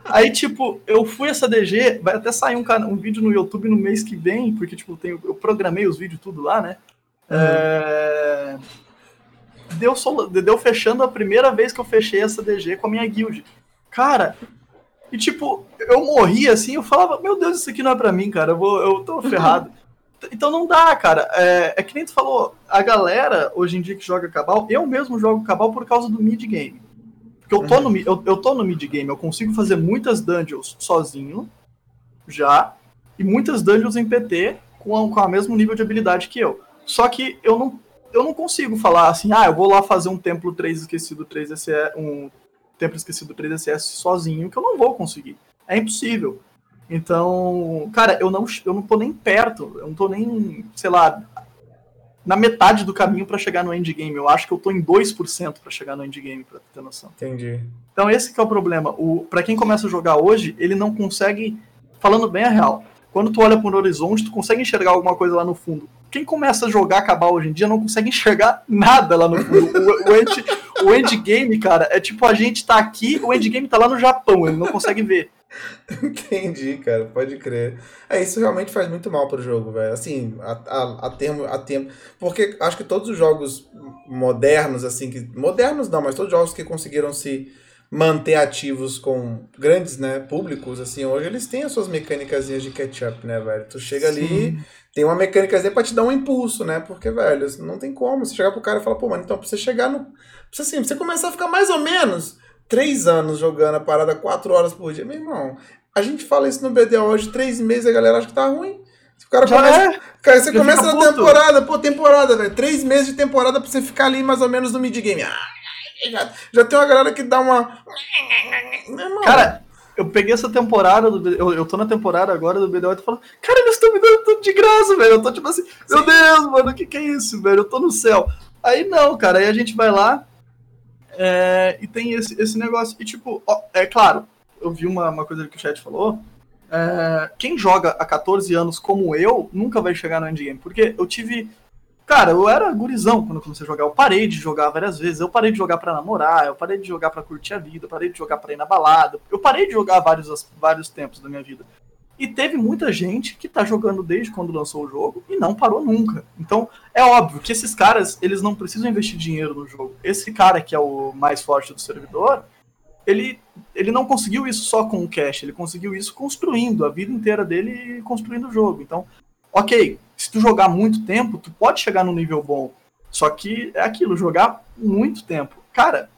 Aí, tipo, eu fui essa DG, vai até sair um, um vídeo no YouTube no mês que vem, porque, tipo, tem, eu programei os vídeos tudo lá, né? Uhum. É... Deu, deu fechando a primeira vez que eu fechei essa DG com a minha guild. Cara, e tipo, eu morria assim, eu falava, meu Deus, isso aqui não é pra mim, cara, eu, vou, eu tô ferrado. Então não dá, cara. É, é, que nem tu falou, a galera hoje em dia que joga Cabal, eu mesmo jogo Cabal por causa do mid-game. Porque eu tô, uhum. no, eu, eu tô no mid-game, eu consigo fazer muitas dungeons sozinho, já, e muitas dungeons em PT com, a, com a mesmo nível de habilidade que eu. Só que eu não, eu não consigo falar assim, ah, eu vou lá fazer um templo 3 esquecido 3 esse é um Templo Esquecido 3SS sozinho, que eu não vou conseguir. É impossível. Então, cara, eu não, eu não tô nem perto, eu não tô nem, sei lá, na metade do caminho para chegar no endgame. Eu acho que eu tô em 2% para chegar no endgame, pra ter noção. Entendi. Então esse que é o problema. O, para quem começa a jogar hoje, ele não consegue, falando bem a real, quando tu olha para o horizonte, tu consegue enxergar alguma coisa lá no fundo. Quem começa a jogar acabar hoje em dia não consegue enxergar nada lá no fundo. O, o, o endgame, cara, é tipo a gente tá aqui, o endgame tá lá no Japão, ele não consegue ver. Entendi, cara, pode crer. É, isso realmente faz muito mal pro jogo, velho. Assim, a, a, a, termo, a tempo. Porque acho que todos os jogos modernos, assim, que. Modernos não, mas todos os jogos que conseguiram se manter ativos com grandes, né, públicos, assim, hoje eles têm as suas mecânicas de catch-up, né, velho? Tu chega Sim. ali, tem uma mecânica pra te dar um impulso, né? Porque, velho, não tem como. Você chegar pro cara e falar, pô, mano, então pra você chegar no. Pra você, assim, pra você começar a ficar mais ou menos três anos jogando a parada quatro horas por dia, meu irmão. A gente fala isso no BD hoje, três meses a galera acha que tá ruim. O cara Já começa. É. Cara, você Já começa na puto. temporada, pô, temporada, velho. Três meses de temporada pra você ficar ali mais ou menos no mid-game. Ah, já, já tem uma galera que dá uma. Cara, eu peguei essa temporada, do, eu, eu tô na temporada agora do BD8 e falo, cara, eles estão me dando tudo de graça, velho. Eu tô tipo assim, Sim. meu Deus, mano, o que, que é isso, velho? Eu tô no céu. Aí não, cara, aí a gente vai lá é, e tem esse, esse negócio. E tipo, ó, é claro, eu vi uma, uma coisa que o chat falou. É, quem joga há 14 anos como eu nunca vai chegar no endgame, porque eu tive Cara, eu era gurizão quando eu comecei a jogar. Eu parei de jogar várias vezes. Eu parei de jogar para namorar, eu parei de jogar para curtir a vida, eu parei de jogar para ir na balada. Eu parei de jogar vários, vários tempos da minha vida. E teve muita gente que tá jogando desde quando lançou o jogo e não parou nunca. Então, é óbvio que esses caras, eles não precisam investir dinheiro no jogo. Esse cara que é o mais forte do servidor, ele, ele não conseguiu isso só com o cash, ele conseguiu isso construindo a vida inteira dele construindo o jogo. Então, ok, se tu jogar muito tempo, tu pode chegar no nível bom. Só que é aquilo, jogar muito tempo. Cara,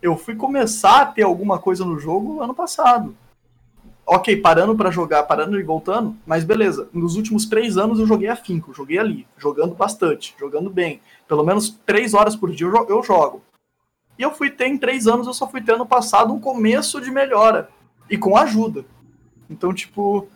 eu fui começar a ter alguma coisa no jogo ano passado ok, parando para jogar, parando e voltando, mas beleza. Nos últimos três anos eu joguei afinco, joguei ali, jogando bastante, jogando bem. Pelo menos três horas por dia eu jogo. E eu fui ter em três anos, eu só fui ter ano passado um começo de melhora. E com ajuda. Então, tipo.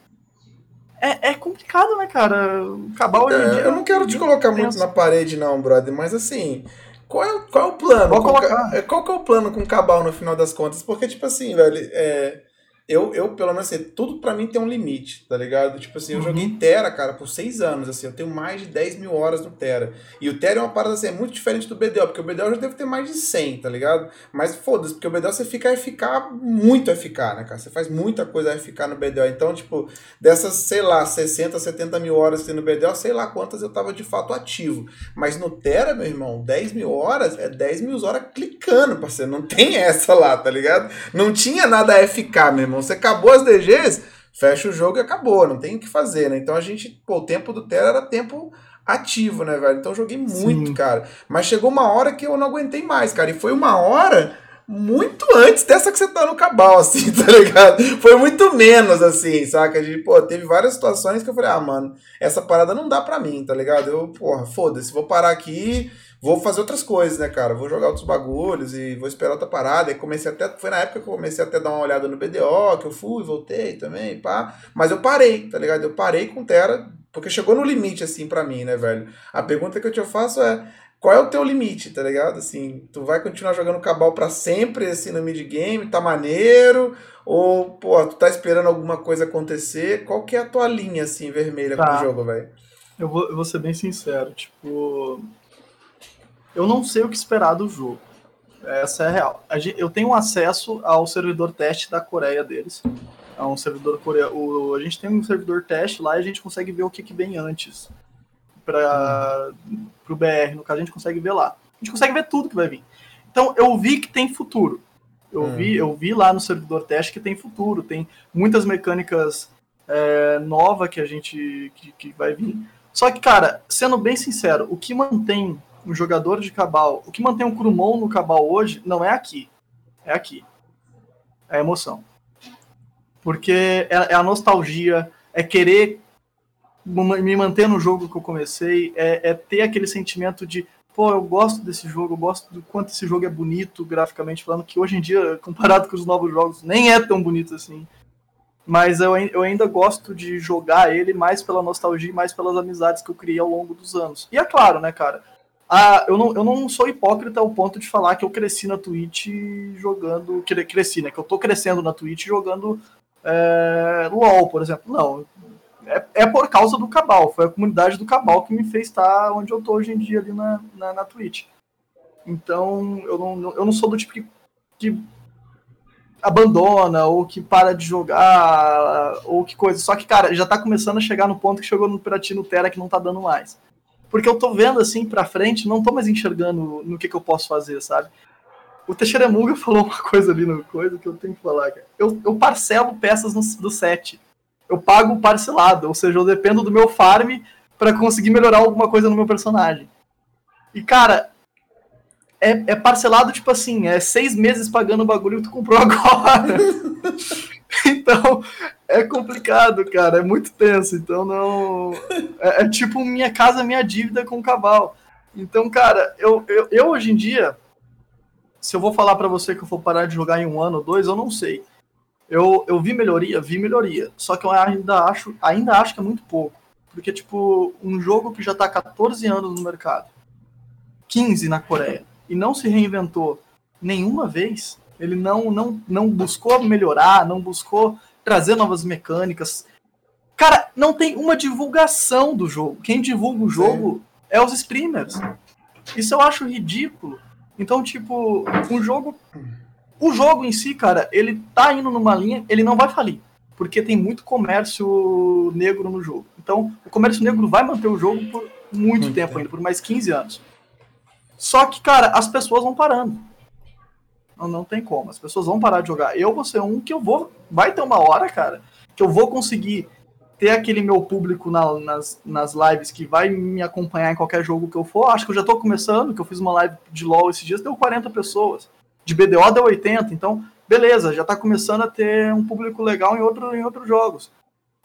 É, é complicado, né, cara? Acabar hoje é, Eu não quero te colocar muito na parede, não, brother, mas assim. Qual é, qual é o plano? Qual, colocar. É, qual que é o plano com o Cabal no final das contas? Porque, tipo assim, velho, é eu, eu, pelo menos, assim, tudo pra mim tem um limite, tá ligado? Tipo assim, eu uhum. joguei Terra, cara, por seis anos, assim, eu tenho mais de 10 mil horas no Terra. E o Terra é uma parada, assim, é muito diferente do BDO, porque o BDO eu já devo ter mais de 100, tá ligado? Mas foda-se, porque o BDO você fica FK, muito FK, né, cara? Você faz muita coisa FK no BDO. Então, tipo, dessas, sei lá, 60, 70 mil horas que tem no BDO, sei lá quantas eu tava de fato ativo. Mas no Terra, meu irmão, 10 mil horas é 10 mil horas clicando, parceiro. Não tem essa lá, tá ligado? Não tinha nada FK, meu irmão. Você acabou as DGs, fecha o jogo e acabou, não tem o que fazer, né? Então a gente, pô, o tempo do Terra era tempo ativo, né, velho? Então eu joguei muito, Sim. cara. Mas chegou uma hora que eu não aguentei mais, cara. E foi uma hora muito antes dessa que você tá no cabal, assim, tá ligado? Foi muito menos, assim, saca? A gente, pô, teve várias situações que eu falei, ah, mano, essa parada não dá pra mim, tá ligado? Eu, porra, foda-se, vou parar aqui vou fazer outras coisas, né, cara? Vou jogar outros bagulhos e vou esperar outra parada. E comecei até. Foi na época que eu comecei até a dar uma olhada no BDO, que eu fui, voltei também, pá. Mas eu parei, tá ligado? Eu parei com Terra, porque chegou no limite, assim, para mim, né, velho? A pergunta que eu te faço é. Qual é o teu limite, tá ligado? Assim, tu vai continuar jogando cabal para sempre, assim, no mid game, tá maneiro? Ou, pô, tu tá esperando alguma coisa acontecer? Qual que é a tua linha, assim, vermelha tá. com o jogo, velho? Eu vou, eu vou ser bem sincero, tipo, eu não sei o que esperar do jogo. Essa é a real. Eu tenho acesso ao servidor teste da Coreia deles. É um servidor coreano. A gente tem um servidor teste lá e a gente consegue ver o que, que vem antes. Para o BR, no caso, a gente consegue ver lá. A gente consegue ver tudo que vai vir. Então, eu vi que tem futuro. Eu, hum. vi, eu vi lá no servidor teste que tem futuro. Tem muitas mecânicas é, novas que a gente que, que vai vir. Só que, cara, sendo bem sincero, o que mantém um jogador de Cabal. O que mantém o Crumon no Cabal hoje não é aqui. É aqui. É a emoção. Porque é, é a nostalgia, é querer me manter no jogo que eu comecei, é, é, ter aquele sentimento de, pô, eu gosto desse jogo, eu gosto do quanto esse jogo é bonito graficamente falando, que hoje em dia, comparado com os novos jogos, nem é tão bonito assim. Mas eu, eu ainda gosto de jogar ele mais pela nostalgia e mais pelas amizades que eu criei ao longo dos anos. E é claro, né, cara? Ah, eu, não, eu não sou hipócrita ao ponto de falar que eu cresci na Twitch jogando. Cresci, né? Que eu tô crescendo na Twitch jogando é, LOL, por exemplo. Não. É, é por causa do Cabal. Foi a comunidade do Cabal que me fez estar onde eu tô hoje em dia ali na, na, na Twitch. Então, eu não, eu não sou do tipo que, que abandona ou que para de jogar ou que coisa. Só que, cara, já tá começando a chegar no ponto que chegou no Piratino Terra que não tá dando mais. Porque eu tô vendo assim pra frente, não tô mais enxergando no que, que eu posso fazer, sabe? O Teixeira Muga falou uma coisa ali no coisa que eu tenho que falar, cara. Eu, eu parcelo peças no, do set. Eu pago parcelado, ou seja, eu dependo do meu farm para conseguir melhorar alguma coisa no meu personagem. E, cara, é, é, parcelado, tipo assim, é seis meses pagando o bagulho que tu comprou agora. então, é complicado, cara, é muito tenso. Então, não. É, é, tipo minha casa, minha dívida com o cavalo. Então, cara, eu, eu, eu hoje em dia, se eu vou falar para você que eu vou parar de jogar em um ano ou dois, eu não sei. Eu, eu vi melhoria, vi melhoria. Só que eu ainda acho, ainda acho que é muito pouco. Porque, tipo, um jogo que já tá 14 anos no mercado, 15 na Coreia, e não se reinventou nenhuma vez, ele não, não, não buscou melhorar, não buscou trazer novas mecânicas. Cara, não tem uma divulgação do jogo. Quem divulga o jogo é os streamers. Isso eu acho ridículo. Então, tipo, um jogo. O jogo em si, cara, ele tá indo numa linha, ele não vai falir. porque tem muito comércio negro no jogo. Então, o comércio negro vai manter o jogo por muito, muito tempo, tempo ainda, por mais 15 anos. Só que, cara, as pessoas vão parando. Não, não tem como. As pessoas vão parar de jogar. Eu vou ser um que eu vou. Vai ter uma hora, cara, que eu vou conseguir ter aquele meu público na, nas, nas lives que vai me acompanhar em qualquer jogo que eu for. Acho que eu já tô começando, que eu fiz uma live de LoL esses dias, deu 40 pessoas. De BDO deu 80. Então, beleza, já tá começando a ter um público legal em, outro, em outros jogos.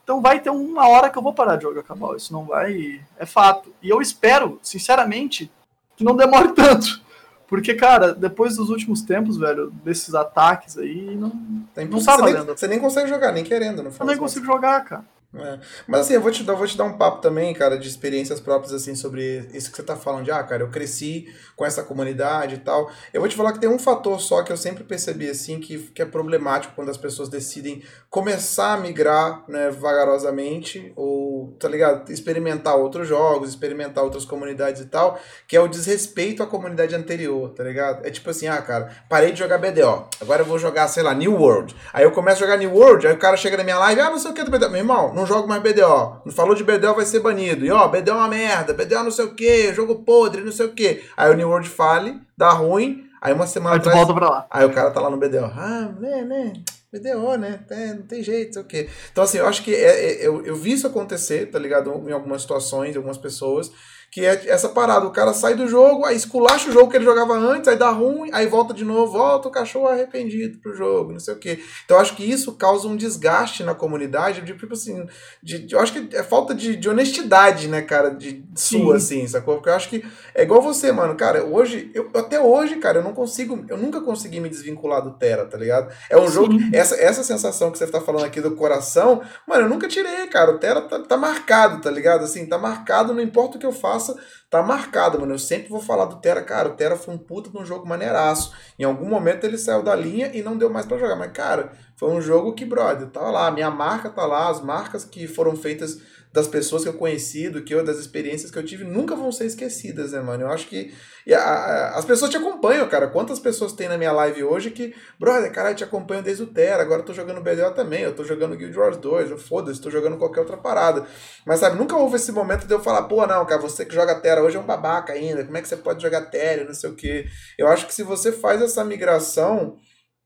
Então vai ter uma hora que eu vou parar de jogar Cabal. Isso não vai. É fato. E eu espero, sinceramente, que não demore tanto. Porque, cara, depois dos últimos tempos, velho, desses ataques aí, não, Tem não tá valendo. Nem, você nem consegue jogar, nem querendo, não Eu nem consigo jogar, cara. É. Mas assim, eu vou, te dar, vou te dar um papo também, cara, de experiências próprias, assim, sobre isso que você tá falando de, ah, cara, eu cresci com essa comunidade e tal. Eu vou te falar que tem um fator só que eu sempre percebi, assim, que, que é problemático quando as pessoas decidem começar a migrar, né, vagarosamente, ou, tá ligado, experimentar outros jogos, experimentar outras comunidades e tal, que é o desrespeito à comunidade anterior, tá ligado? É tipo assim, ah, cara, parei de jogar BDO, agora eu vou jogar, sei lá, New World. Aí eu começo a jogar New World, aí o cara chega na minha live, ah, não sei o que do BDO. Meu irmão, não jogo mais BDO. Não falou de BDO, vai ser banido. E ó, BDO é uma merda, BDO não sei o que, jogo podre, não sei o que. Aí o New World fale, dá ruim, aí uma semana aí atrás. volta pra lá. Aí o cara tá lá no BDO. Ah, né, né. BDO, né? É, não tem jeito, sei o quê. Então, assim, eu acho que é, é, eu, eu vi isso acontecer, tá ligado? Em algumas situações, em algumas pessoas que é essa parada, o cara sai do jogo, aí esculacha o jogo que ele jogava antes, aí dá ruim, aí volta de novo, volta o cachorro arrependido pro jogo, não sei o quê. Então eu acho que isso causa um desgaste na comunidade, de tipo assim, de, de eu acho que é falta de, de honestidade, né, cara, de, sua, assim, sacou? Porque eu acho que é igual você, mano, cara, hoje, eu, até hoje, cara, eu não consigo, eu nunca consegui me desvincular do Terra, tá ligado? É um Sim. jogo, essa, essa sensação que você tá falando aqui do coração, mano, eu nunca tirei, cara, o Terra tá, tá marcado, tá ligado? Assim, tá marcado, não importa o que eu faça, tá marcado, mano. Eu sempre vou falar do Terra, cara. O Terra foi um puta de um jogo maneiraço. Em algum momento ele saiu da linha e não deu mais para jogar. Mas, cara, foi um jogo que, brother, tá lá. Minha marca tá lá, as marcas que foram feitas das pessoas que eu conheci, do que eu, das experiências que eu tive, nunca vão ser esquecidas, né, mano? Eu acho que. A, a, as pessoas te acompanham, cara. Quantas pessoas tem na minha live hoje que, brother, cara, eu te acompanho desde o Terra, agora eu tô jogando BDO também, eu tô jogando Guild Wars 2, eu foda-se, tô jogando qualquer outra parada. Mas, sabe, nunca houve esse momento de eu falar, pô, não, cara, você que joga Terra hoje é um babaca ainda, como é que você pode jogar Terra, não sei o quê. Eu acho que se você faz essa migração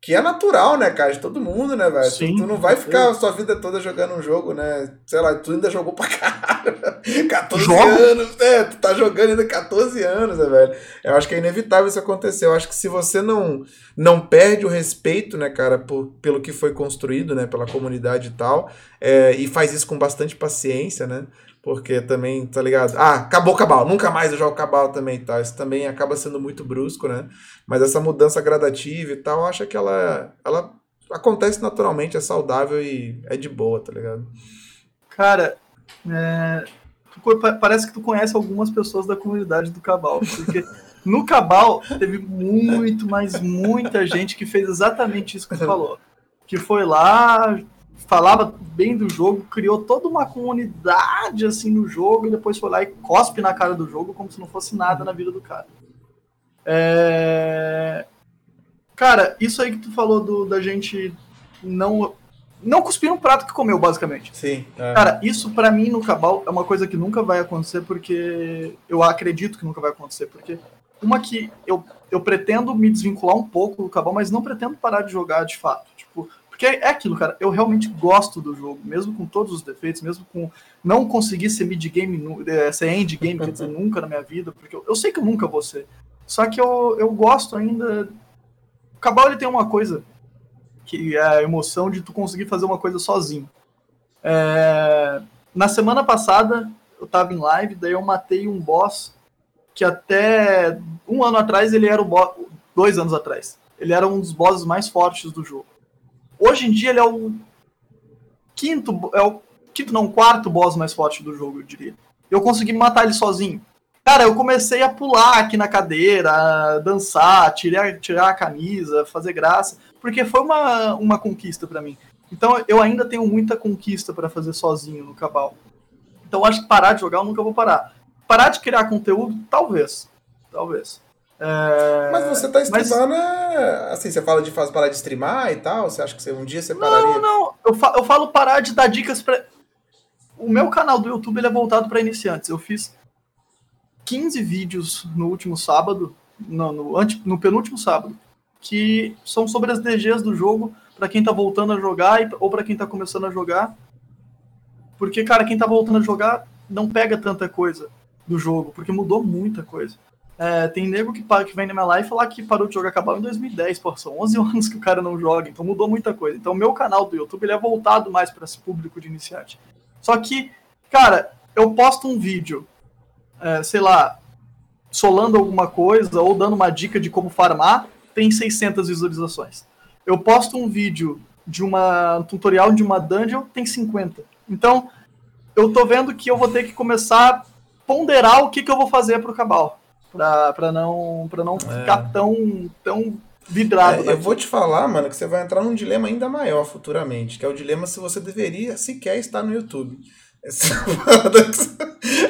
que é natural, né, cara? De todo mundo, né, velho? Tu, tu, não vai ficar a sua vida toda jogando um jogo, né? Sei lá, tu ainda jogou pra caralho. 14 Joga? anos, é, tu tá jogando ainda 14 anos, né, velho? Eu acho que é inevitável isso acontecer. Eu acho que se você não, não perde o respeito, né, cara, por, pelo que foi construído, né, pela comunidade e tal, é, e faz isso com bastante paciência, né? Porque também, tá ligado? Ah, acabou o Cabal, nunca mais eu jogo Cabal também e tal. Isso também acaba sendo muito brusco, né? Mas essa mudança gradativa e tal, acho que ela, ela acontece naturalmente, é saudável e é de boa, tá ligado? Cara, é... parece que tu conhece algumas pessoas da comunidade do Cabal, porque no Cabal teve muito, mas muita gente que fez exatamente isso que tu falou. Que foi lá, falava bem do jogo, criou toda uma comunidade assim no jogo e depois foi lá e cospe na cara do jogo como se não fosse nada na vida do cara. É... Cara, isso aí que tu falou do, da gente não não cuspir no prato que comeu, basicamente. Sim. É. Cara, isso para mim no Cabal é uma coisa que nunca vai acontecer porque eu acredito que nunca vai acontecer porque uma que eu, eu pretendo me desvincular um pouco do Cabal, mas não pretendo parar de jogar de fato. Porque é aquilo, cara, eu realmente gosto do jogo, mesmo com todos os defeitos, mesmo com não conseguir ser mid-game, é, ser end-game, quer dizer, nunca na minha vida, porque eu, eu, sei que eu nunca vou ser. Só que eu, eu gosto ainda. O Cabal ele tem uma coisa que é a emoção de tu conseguir fazer uma coisa sozinho. É... Na semana passada, eu tava em live, daí eu matei um boss que até um ano atrás ele era o boss. Dois anos atrás. Ele era um dos bosses mais fortes do jogo. Hoje em dia ele é o quinto, é o quinto não, quarto boss mais forte do jogo, eu diria. Eu consegui matar ele sozinho. Cara, eu comecei a pular aqui na cadeira, dançar, tirar, tirar a camisa, fazer graça, porque foi uma, uma conquista para mim. Então eu ainda tenho muita conquista para fazer sozinho no Cabal. Então acho que parar de jogar eu nunca vou parar. Parar de criar conteúdo, talvez. Talvez. É... Mas você tá estudando, mas... assim, você fala de fazer parar de streamar e tal, você acha que você, um dia você pararia? Não, não, eu, fa eu falo parar de dar dicas para O meu canal do YouTube ele é voltado para iniciantes. Eu fiz 15 vídeos no último sábado, no, no, ante, no penúltimo sábado, que são sobre as DGs do jogo para quem tá voltando a jogar e, ou para quem tá começando a jogar. Porque, cara, quem tá voltando a jogar não pega tanta coisa do jogo, porque mudou muita coisa. É, tem nego que, que vem na minha live falar que parou de jogar acabou em 2010, pô, são 11 anos que o cara não joga, então mudou muita coisa. Então, meu canal do YouTube ele é voltado mais para esse público de iniciante. Só que, cara, eu posto um vídeo, é, sei lá, solando alguma coisa ou dando uma dica de como farmar, tem 600 visualizações. Eu posto um vídeo de uma um tutorial de uma dungeon, tem 50. Então, eu tô vendo que eu vou ter que começar a ponderar o que, que eu vou fazer pro Cabal para não, pra não é. ficar tão, tão vidrado. É, eu vou te falar, mano, que você vai entrar num dilema ainda maior futuramente, que é o dilema se você deveria sequer estar no YouTube.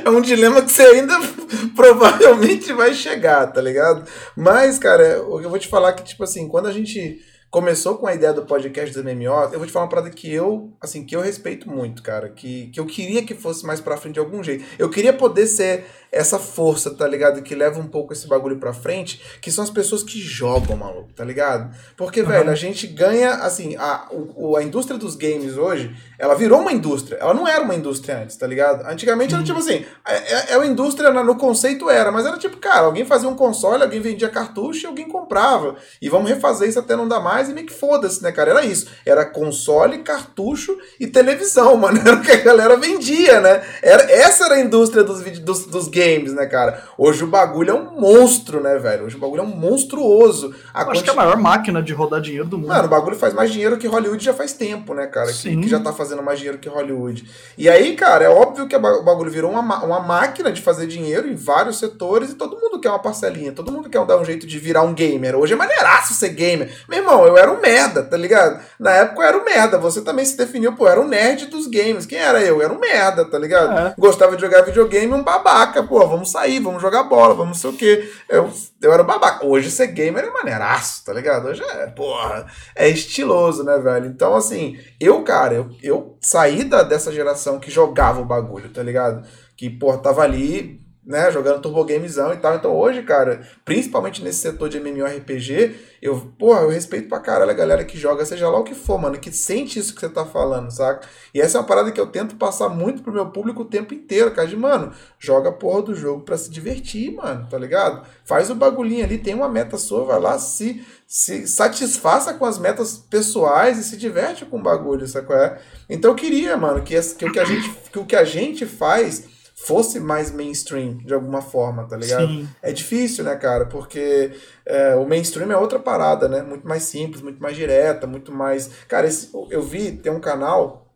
É um dilema que você ainda provavelmente vai chegar, tá ligado? Mas, cara, eu vou te falar que, tipo assim, quando a gente começou com a ideia do podcast do MMO, eu vou te falar uma parada que eu, assim, que eu respeito muito, cara, que, que eu queria que fosse mais pra frente de algum jeito. Eu queria poder ser essa força, tá ligado? Que leva um pouco esse bagulho pra frente, que são as pessoas que jogam, maluco, tá ligado? Porque, uhum. velho, a gente ganha, assim, a, o, a indústria dos games hoje, ela virou uma indústria. Ela não era uma indústria antes, tá ligado? Antigamente uhum. era tipo assim, é, é, é uma indústria no conceito era, mas era tipo, cara, alguém fazia um console, alguém vendia cartucho e alguém comprava. E vamos refazer isso até não dar mais e meio que foda-se, né, cara? Era isso. Era console, cartucho e televisão, mano. Era o que a galera vendia, né? Era, essa era a indústria dos, dos, dos games né, cara? Hoje o bagulho é um monstro, né, velho? Hoje o bagulho é um monstruoso. A acho que é a maior máquina de rodar dinheiro do mundo. Mano, o bagulho faz mais dinheiro que Hollywood já faz tempo, né, cara? Que, que, já tá fazendo mais dinheiro que Hollywood. E aí, cara, é óbvio que o bagulho virou uma, uma máquina de fazer dinheiro em vários setores e todo mundo quer uma parcelinha, todo mundo quer dar um jeito de virar um gamer. Hoje é maneiraço ser gamer. Meu irmão, eu era um merda, tá ligado? Na época eu era um merda. Você também se definiu, pô, eu era um nerd dos games. Quem era eu? Eu era um merda, tá ligado? É. Gostava de jogar videogame, um babaca, pô, vamos sair, vamos jogar bola, vamos não sei o quê. Eu, eu era babaca. Hoje ser gamer é maneiraço, tá ligado? Hoje é, porra, é estiloso, né, velho? Então, assim, eu, cara, eu, eu saí da, dessa geração que jogava o bagulho, tá ligado? Que, porra, tava ali né, jogando Turbo Gamezão e tal. Então hoje, cara, principalmente nesse setor de MMORPG, eu, porra, eu respeito pra caralho a galera que joga, seja lá o que for, mano, que sente isso que você tá falando, saca? E essa é uma parada que eu tento passar muito pro meu público o tempo inteiro, cara, de, mano, joga a porra do jogo pra se divertir, mano, tá ligado? Faz o bagulhinho ali, tem uma meta sua, vai lá, se, se satisfaça com as metas pessoais e se diverte com o bagulho, saca? É? Então eu queria, mano, que, que, o que, a gente, que o que a gente faz fosse mais mainstream de alguma forma, tá ligado? Sim. É difícil, né, cara? Porque é, o mainstream é outra parada, né? Muito mais simples, muito mais direta, muito mais. Cara, esse, eu vi, tem um canal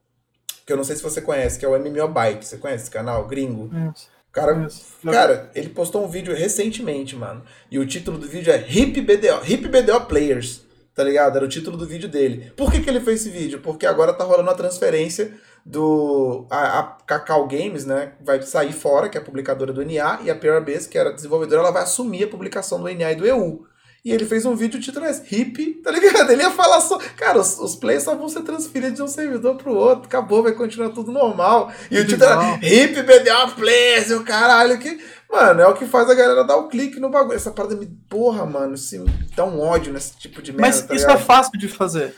que eu não sei se você conhece, que é o MMO Byte. Você conhece esse canal? Gringo? Isso. Cara, cara, ele postou um vídeo recentemente, mano. E o título do vídeo é Hip BDO, Hip BDO Players, tá ligado? Era o título do vídeo dele. Por que, que ele fez esse vídeo? Porque agora tá rolando uma transferência do a, a Cacau Games, né, vai sair fora, que é a publicadora do NA, e a PRBase, que era desenvolvedora, ela vai assumir a publicação do NA e do EU. E ele fez um vídeo título é hip, tá ligado? Ele ia falar só. Cara, os, os plays só vão ser transferidos de um servidor pro outro, acabou, vai continuar tudo normal. E o título era hip BDO Players, o caralho, que. Mano, é o que faz a galera dar o um clique no bagulho. Essa parada me. Porra, mano, se dá um ódio nesse tipo de merda. Mas tá isso ligado? é fácil de fazer.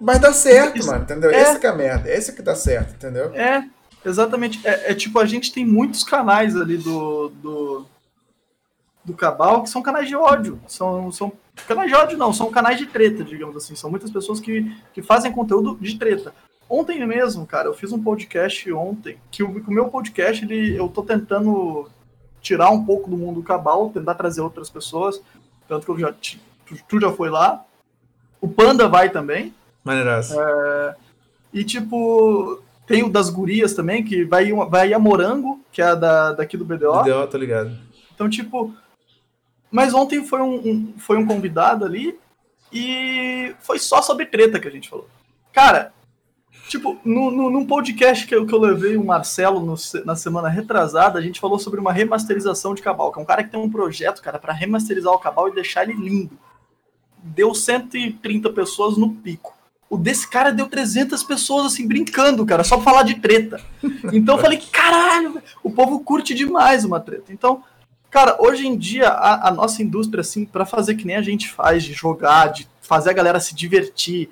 Mas dá certo, Isso, mano, entendeu? É, Esse que é a merda. Esse que dá certo, entendeu? É, exatamente. É, é, tipo, a gente tem muitos canais ali do, do, do Cabal que são canais de ódio. São, são canais de ódio, não, são canais de treta, digamos assim. São muitas pessoas que, que fazem conteúdo de treta. Ontem mesmo, cara, eu fiz um podcast ontem, que o, o meu podcast, ele, eu tô tentando tirar um pouco do mundo do Cabal, tentar trazer outras pessoas. Tanto que eu já, tu, tu já foi lá. O Panda vai também. Maneiraço. É, e tipo, tem o das gurias também, que vai, vai a Morango, que é a da, daqui do BDO. BDO, tô ligado. Então, tipo. Mas ontem foi um, um, foi um convidado ali e foi só sobre treta que a gente falou. Cara, Tipo, no, no, num podcast que eu, que eu levei o Marcelo no, na semana retrasada, a gente falou sobre uma remasterização de Cabal, que é um cara que tem um projeto, cara, para remasterizar o Cabal e deixar ele lindo. Deu 130 pessoas no pico. O desse cara deu 300 pessoas, assim, brincando, cara, só pra falar de treta. Então eu falei, caralho, o povo curte demais uma treta. Então, cara, hoje em dia, a, a nossa indústria, assim, para fazer que nem a gente faz, de jogar, de fazer a galera se divertir,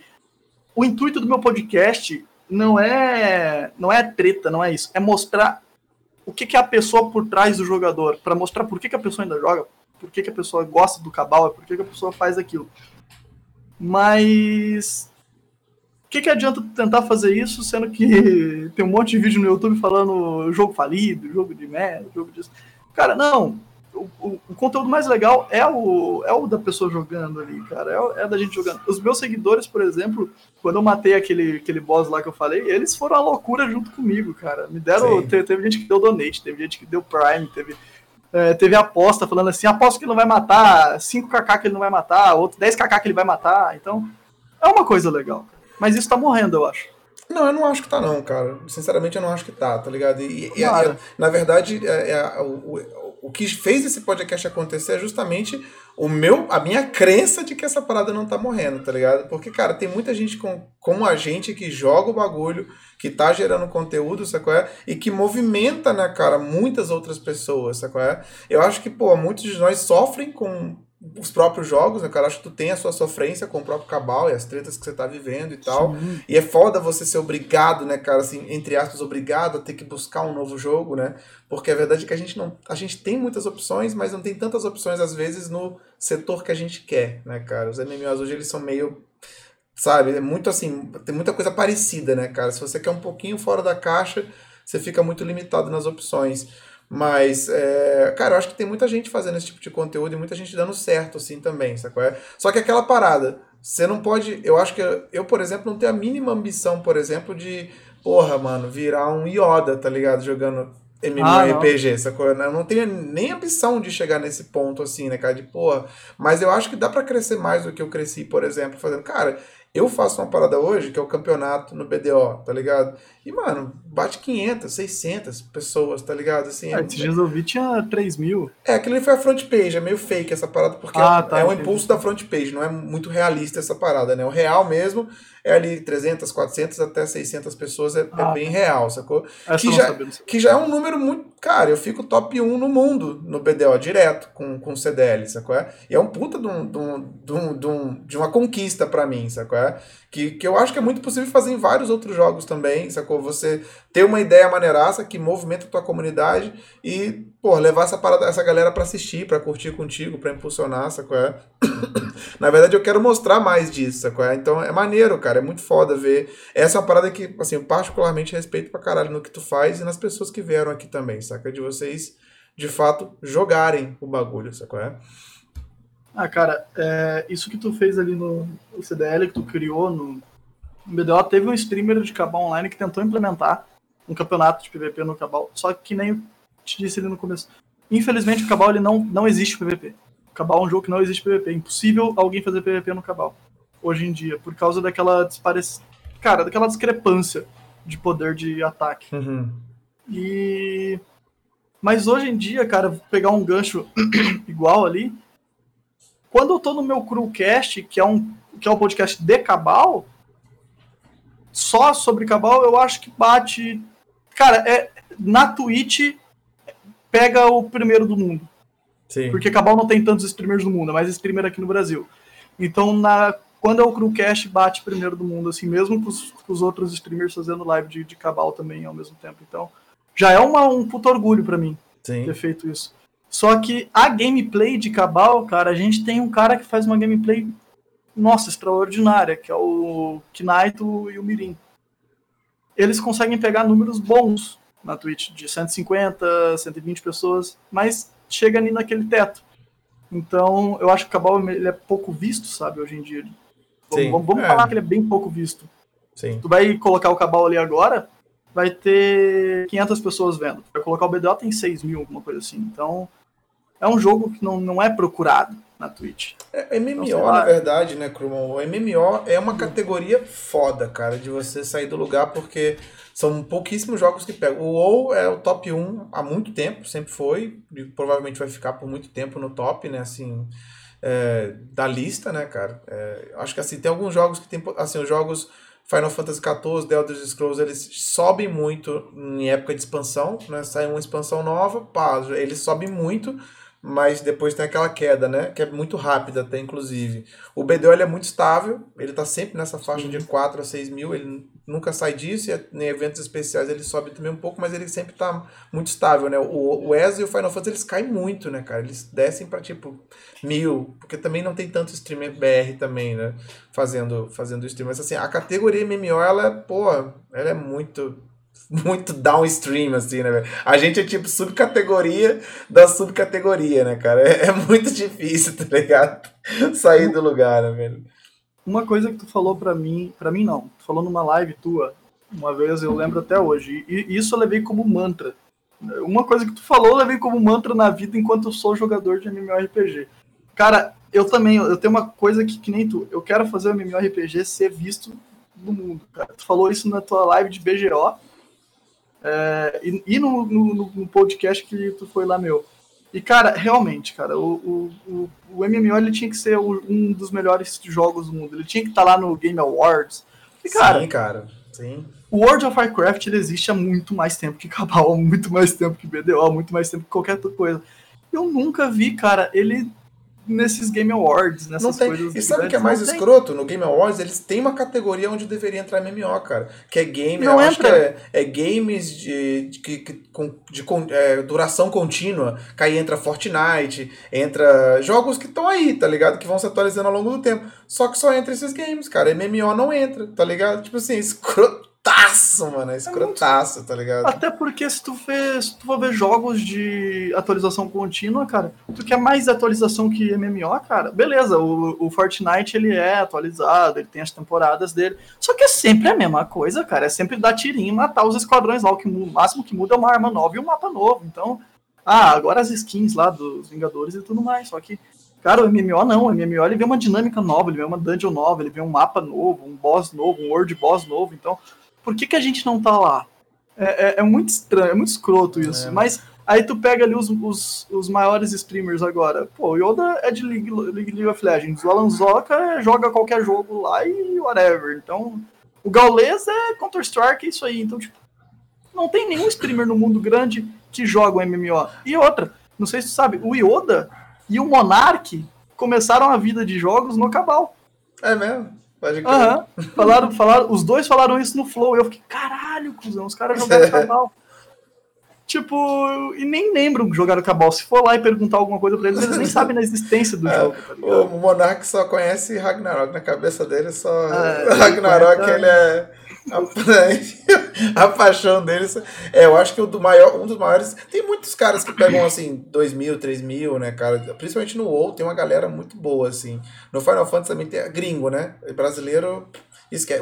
o intuito do meu podcast não é não é treta, não é isso. É mostrar o que, que é a pessoa por trás do jogador, para mostrar por que, que a pessoa ainda joga, por que, que a pessoa gosta do cabal, por que, que a pessoa faz aquilo. Mas que, que adianta tentar fazer isso, sendo que tem um monte de vídeo no YouTube falando jogo falido, jogo de merda, jogo disso. Cara, não o, o, conteúdo mais legal é o, é o da pessoa jogando ali, cara. É, é, da gente jogando. Os meus seguidores, por exemplo, quando eu matei aquele, aquele boss lá que eu falei, eles foram a loucura junto comigo, cara. Me deram. Teve, teve, gente que deu donate, teve gente que deu Prime, teve. É, teve aposta falando assim, aposto que ele não vai matar, 5kk que ele não vai matar, outro 10kk que ele vai matar. Então, é uma coisa legal. Mas isso tá morrendo, eu acho. Não, eu não acho que tá, não, cara. Sinceramente, eu não acho que tá, tá ligado? E, e, e na verdade, é, é, o, o que fez esse podcast acontecer é justamente o meu, a minha crença de que essa parada não tá morrendo, tá ligado? Porque, cara, tem muita gente com, como a gente que joga o bagulho, que tá gerando conteúdo, sacou? É? E que movimenta, né, cara, muitas outras pessoas, sacou? É? Eu acho que, pô, muitos de nós sofrem com os próprios jogos, né, cara? Acho que tu tem a sua sofrência com o próprio cabal e as tretas que você tá vivendo e tal. Sim. E é foda você ser obrigado, né, cara, assim, entre aspas, obrigado a ter que buscar um novo jogo, né? Porque a verdade é que a gente não. A gente tem muitas opções, mas não tem tantas opções, às vezes, no setor que a gente quer, né, cara? Os MMOs hoje eles são meio. Sabe, é muito assim, tem muita coisa parecida, né, cara? Se você quer um pouquinho fora da caixa, você fica muito limitado nas opções. Mas, é, cara, eu acho que tem muita gente fazendo esse tipo de conteúdo e muita gente dando certo, assim, também, sacou? É? Só que aquela parada, você não pode. Eu acho que eu, por exemplo, não tenho a mínima ambição, por exemplo, de, porra, mano, virar um Yoda, tá ligado? Jogando MMORPG, ah, sacou? Eu não tenho nem ambição de chegar nesse ponto, assim, né, cara? De, porra. Mas eu acho que dá para crescer mais do que eu cresci, por exemplo, fazendo. Cara, eu faço uma parada hoje, que é o campeonato no BDO, tá ligado? E, mano, bate 500, 600 pessoas, tá ligado? Assim, ah, esses dias eu vi tinha 3 mil. É, aquilo ali foi a front page, é meio fake essa parada, porque ah, é, tá, é um impulso da front page, não é muito realista essa parada, né? O real mesmo é ali 300, 400 até 600 pessoas, é, é ah, é bem real, sacou? Que já, que já é um número muito. Cara, eu fico top 1 no mundo no BDO, direto, com, com CDL, sacou? E é um puta de, um, de, um, de, um, de uma conquista para mim, sacou? Que, que eu acho que é muito possível fazer em vários outros jogos também, sacou? Você ter uma ideia maneiraça que movimenta a tua comunidade e, pô, levar essa, parada, essa galera para assistir, para curtir contigo, para impulsionar, sacou? É? Na verdade, eu quero mostrar mais disso, sacou? É? Então é maneiro, cara, é muito foda ver. Essa é uma parada que, assim, eu particularmente respeito pra caralho no que tu faz e nas pessoas que vieram aqui também, saca? De vocês, de fato, jogarem o bagulho, sacou? É? Ah, cara, é, isso que tu fez ali no, CDL, que tu criou no, no BDO, teve um streamer de Cabal Online que tentou implementar um campeonato de PVP no Cabal, só que nem eu te disse ali no começo. Infelizmente, o Cabal ele não, não existe PVP. O Cabal é um jogo que não existe PVP. É impossível alguém fazer PVP no Cabal, hoje em dia, por causa daquela disparec... Cara, daquela discrepância de poder de ataque. Uhum. E... Mas hoje em dia, cara, pegar um gancho igual ali, quando eu tô no meu Crewcast, que é um, que é um podcast de Cabal, só sobre Cabal, eu acho que bate. Cara, é, na Twitch pega o primeiro do mundo. Sim. Porque Cabal não tem tantos streamers no mundo, é mais streamer aqui no Brasil. Então, na, quando é o Crewcast, bate primeiro do mundo, assim, mesmo com os, com os outros streamers fazendo live de, de Cabal também ao mesmo tempo. Então, já é uma, um puto orgulho para mim Sim. ter feito isso. Só que a gameplay de Cabal, cara, a gente tem um cara que faz uma gameplay, nossa, extraordinária, que é o Kinaito e o Mirim. Eles conseguem pegar números bons na Twitch, de 150, 120 pessoas, mas chega ali naquele teto. Então, eu acho que o Cabal ele é pouco visto, sabe, hoje em dia. Sim, vamos, vamos é. falar que ele é bem pouco visto. Sim. Tu vai colocar o Cabal ali agora, vai ter 500 pessoas vendo. Vai colocar o BDO tem 6 mil, alguma coisa assim. Então, é um jogo que não, não é procurado. na Twitch. É, MMO, então, na verdade, né, Krumon? O MMO é uma categoria foda, cara, de você sair do lugar, porque são pouquíssimos jogos que pegam. O WoW é o top 1 há muito tempo, sempre foi, e provavelmente vai ficar por muito tempo no top, né, assim, é, da lista, né, cara? É, acho que, assim, tem alguns jogos que tem, assim, os jogos Final Fantasy XIV, The Elder Scrolls, eles sobem muito em época de expansão, né? Sai uma expansão nova, pá, eles sobem muito, mas depois tem aquela queda, né? Que é muito rápida até, inclusive. O BDO ele é muito estável, ele tá sempre nessa faixa de 4 a 6 mil, ele nunca sai disso, e em eventos especiais ele sobe também um pouco, mas ele sempre tá muito estável, né? O, o ESO e o Final Fantasy, eles caem muito, né, cara? Eles descem para tipo, mil, porque também não tem tanto streamer BR também, né? Fazendo, fazendo stream. Mas assim, a categoria MMO, ela é, pô, ela é muito muito downstream, assim, né, velho? A gente é tipo subcategoria da subcategoria, né, cara? É, é, muito difícil, tá ligado? Sair do lugar, né, velho? Uma coisa que tu falou pra mim, pra mim não, tu falou numa live tua, uma vez, eu lembro até hoje, e isso eu levei como mantra. Uma coisa que tu falou, eu levei como mantra na vida enquanto eu sou jogador de MMORPG. Cara, eu também, eu tenho uma coisa que, que nem tu, eu quero fazer o MMORPG ser visto no mundo, cara. Tu falou isso na tua live de BGO, é, e, e no, no, no, podcast que tu foi lá, meu. E, cara, realmente, cara, o, o, o, MMO ele tinha que ser um dos melhores jogos do mundo. Ele tinha que estar tá lá no Game Awards. E, cara, Sim, cara. Sim. O World of Warcraft ele existe há muito mais tempo que Cabal, muito mais tempo que BDO, muito mais tempo que qualquer outra coisa. Eu nunca vi, cara, ele nesses Game Awards, nessas não tem. coisas. E sabe o que é mais escroto? No Game Awards, eles têm uma categoria onde deveria entrar MMO, cara. Que é game, não entra. É, é, games de, de, de, de, de é, duração contínua. Que aí entra Fortnite, entra jogos que estão aí, tá ligado? Que vão se atualizando ao longo do tempo. Só que só entra esses games, cara. MMO não entra, tá ligado? Tipo assim, escroto escrotaço, mano. É escrotaço, é muito... tá ligado? Até porque se tu, fez, se tu for ver jogos de atualização contínua, cara, tu quer mais atualização que MMO, cara, beleza, o, o Fortnite ele é atualizado, ele tem as temporadas dele. Só que é sempre a mesma coisa, cara. É sempre dar tirinho e matar os esquadrões lá. O, que, o máximo que muda é uma arma nova e um mapa novo. Então, ah, agora as skins lá dos Vingadores e tudo mais. Só que Cara, o MMO não, o MMO ele vê uma dinâmica nova, ele vê uma dungeon nova, ele vê um mapa novo, um boss novo, um world boss novo. Então, por que, que a gente não tá lá? É, é, é muito estranho, é muito escroto isso. É. Mas aí tu pega ali os, os, os, maiores streamers agora. Pô, o Yoda é de League, League of Legends, o Alan Zoka joga qualquer jogo lá e whatever. Então, o Gaules é Counter-Strike, é isso aí. Então, tipo, não tem nenhum streamer no mundo grande que joga o MMO. E outra, não sei se tu sabe, o Yoda e o Monark começaram a vida de jogos no Cabal. É mesmo? Pode Uhum. Falaram, falaram, os dois falaram isso no Flow. Eu fiquei, caralho, cuzão, os caras jogaram cabal. tipo, e nem lembram que jogaram cabal. Se for lá e perguntar alguma coisa pra eles, eles nem sabem da existência do é, jogo. Tá o Monark só conhece Ragnarok. Na cabeça dele só. É, Ragnarok, ele é A, paixão deles. É, eu acho que o do maior, um dos maiores. Tem muitos caras que pegam assim, 2 mil, 3 mil, né, cara? Principalmente no WoW tem uma galera muito boa, assim. No Final Fantasy também tem gringo, né? Brasileiro.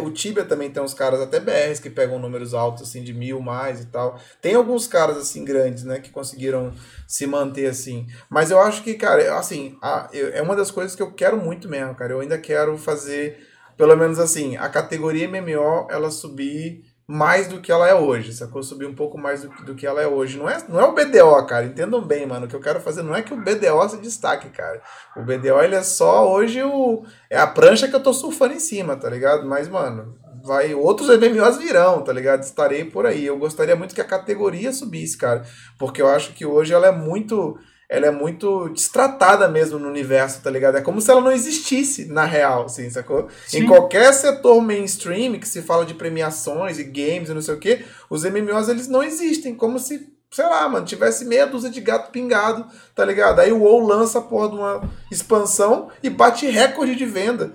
O Tibia também tem uns caras, até BRs, que pegam números altos, assim, de mil mais e tal. Tem alguns caras, assim, grandes, né, que conseguiram se manter assim. Mas eu acho que, cara, assim, a, eu, é uma das coisas que eu quero muito mesmo, cara. Eu ainda quero fazer pelo menos assim, a categoria MMO ela subir mais do que ela é hoje, sacou? Subir um pouco mais do, do que ela é hoje. Não é, não é o BDO, cara, entendam bem, mano. O que eu quero fazer não é que o BDO se destaque, cara. O BDO, ele é só hoje o. É a prancha que eu tô surfando em cima, tá ligado? Mas, mano, vai. Outros MMOs virão, tá ligado? Estarei por aí. Eu gostaria muito que a categoria subisse, cara. Porque eu acho que hoje ela é muito ela é muito destratada mesmo no universo, tá ligado? É como se ela não existisse na real, assim, sacou? Sim. Em qualquer setor mainstream que se fala de premiações e games e não sei o que, os MMOs eles não existem, como se, sei lá, mano, tivesse meia dúzia de gato pingado, tá ligado? Aí o WoW lança a porra de uma expansão e bate recorde de venda.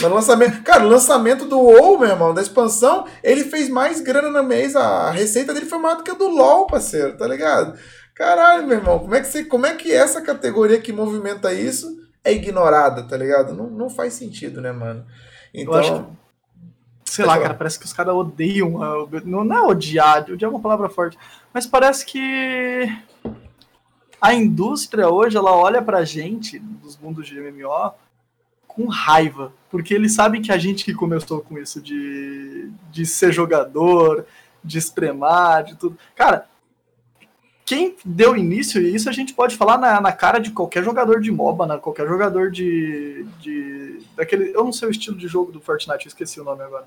No lançamento, cara, o lançamento do WoW, meu irmão, da expansão, ele fez mais grana no mês, a receita dele foi maior do que a do LoL, parceiro, tá ligado? Caralho, meu irmão, como é que, você, como é que essa categoria que movimenta isso é ignorada, tá ligado? Não, não faz sentido, né, mano? Então. Que, sei lá, falar. cara, parece que os caras odeiam. Não, não é odiar, odiar é uma palavra forte, mas parece que. a indústria hoje, ela olha pra gente, dos mundos de MMO, com raiva. Porque eles sabem que a gente que começou com isso de, de ser jogador, de extremar, de tudo. Cara, quem deu início, e isso a gente pode falar na, na cara de qualquer jogador de MOBA, né? qualquer jogador de, de. daquele. Eu não sei o estilo de jogo do Fortnite, eu esqueci o nome agora.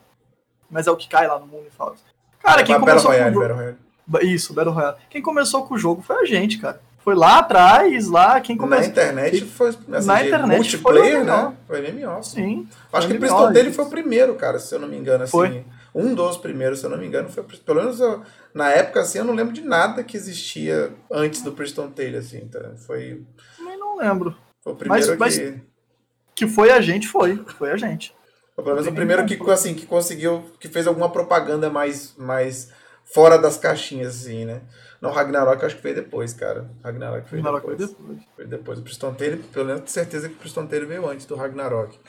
Mas é o que cai lá no mundo e fala. Cara, é, quem começou Royale, com o jogo... Isso, Battle Royale. Quem começou com o jogo foi a gente, cara. Foi lá atrás, lá, quem começou. Na internet foi. Assim, na internet multiplayer, foi né? Foi MMO. Sim. Acho que o Bristol dele foi o primeiro, cara, se eu não me engano, assim. Foi. Um dos primeiros, se eu não me engano, foi. Pelo menos eu, na época, assim, eu não lembro de nada que existia antes do Preston Taylor, assim. Tá? Foi. Também não lembro. Foi o primeiro mas, que. Mas que foi a gente, foi. Foi a gente. Foi pelo menos o primeiro que, assim, que conseguiu, que fez alguma propaganda mais, mais fora das caixinhas, assim, né? Não, Ragnarok acho que veio depois, cara. Ragnarok veio Ragnarok depois. Foi depois. Foi depois. O Preston Taylor, pelo menos tenho certeza que o Preston Taylor veio antes do Ragnarok.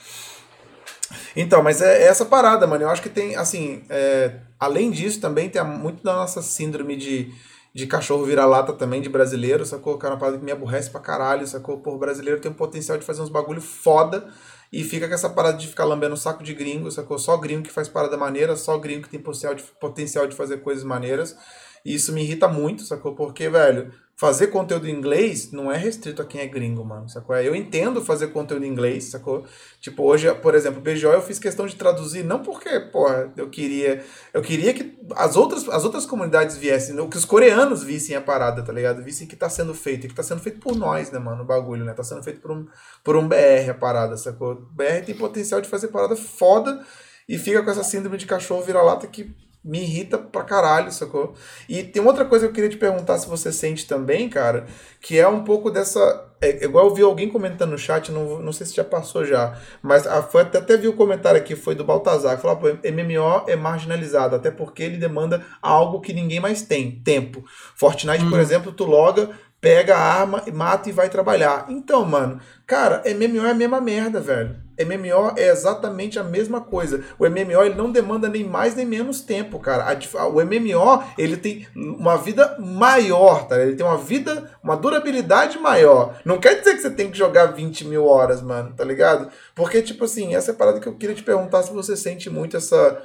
Então, mas é, é, essa parada, mano. Eu acho que tem, assim, é, além disso, também tem muito da nossa síndrome de, de cachorro vira-lata também, de brasileiro, sacou? É uma parada que me aborrece pra caralho, sacou? Por brasileiro tem um potencial de fazer uns bagulho foda e fica com essa parada de ficar lambendo saco de gringo, sacou? Só gringo que faz parada maneira, só gringo que tem potencial de, potencial de fazer coisas maneiras. E isso me irrita muito, sacou? Porque, velho, fazer conteúdo em inglês não é restrito a quem é gringo, mano, sacou? Eu entendo fazer conteúdo em inglês, sacou? Tipo, hoje, por exemplo, BGO eu fiz questão de traduzir, não porque, porra, eu queria. Eu queria que as outras, as outras comunidades viessem, que os coreanos vissem a parada, tá ligado? Vissem que tá sendo feito, e que tá sendo feito por nós, né, mano, o bagulho, né? Tá sendo feito por um, por um BR a parada, sacou? BR tem potencial de fazer parada foda e fica com essa síndrome de cachorro vira-lata que me irrita pra caralho, sacou? E tem outra coisa que eu queria te perguntar se você sente também, cara, que é um pouco dessa. É, igual eu vi alguém comentando no chat, não, não sei se já passou já, mas a, foi, até, até vi o comentário aqui, foi do Baltazar, que falou: pô, MMO é marginalizado, até porque ele demanda algo que ninguém mais tem: tempo. Fortnite, hum. por exemplo, tu loga, pega a arma, mata e vai trabalhar. Então, mano, cara, MMO é a mesma merda, velho. MMO é exatamente a mesma coisa. O MMO ele não demanda nem mais nem menos tempo, cara. o MMO ele tem uma vida maior, tá? Ele tem uma vida, uma durabilidade maior. Não quer dizer que você tem que jogar 20 mil horas, mano, tá ligado? Porque, tipo assim, essa é a parada que eu queria te perguntar se você sente muito essa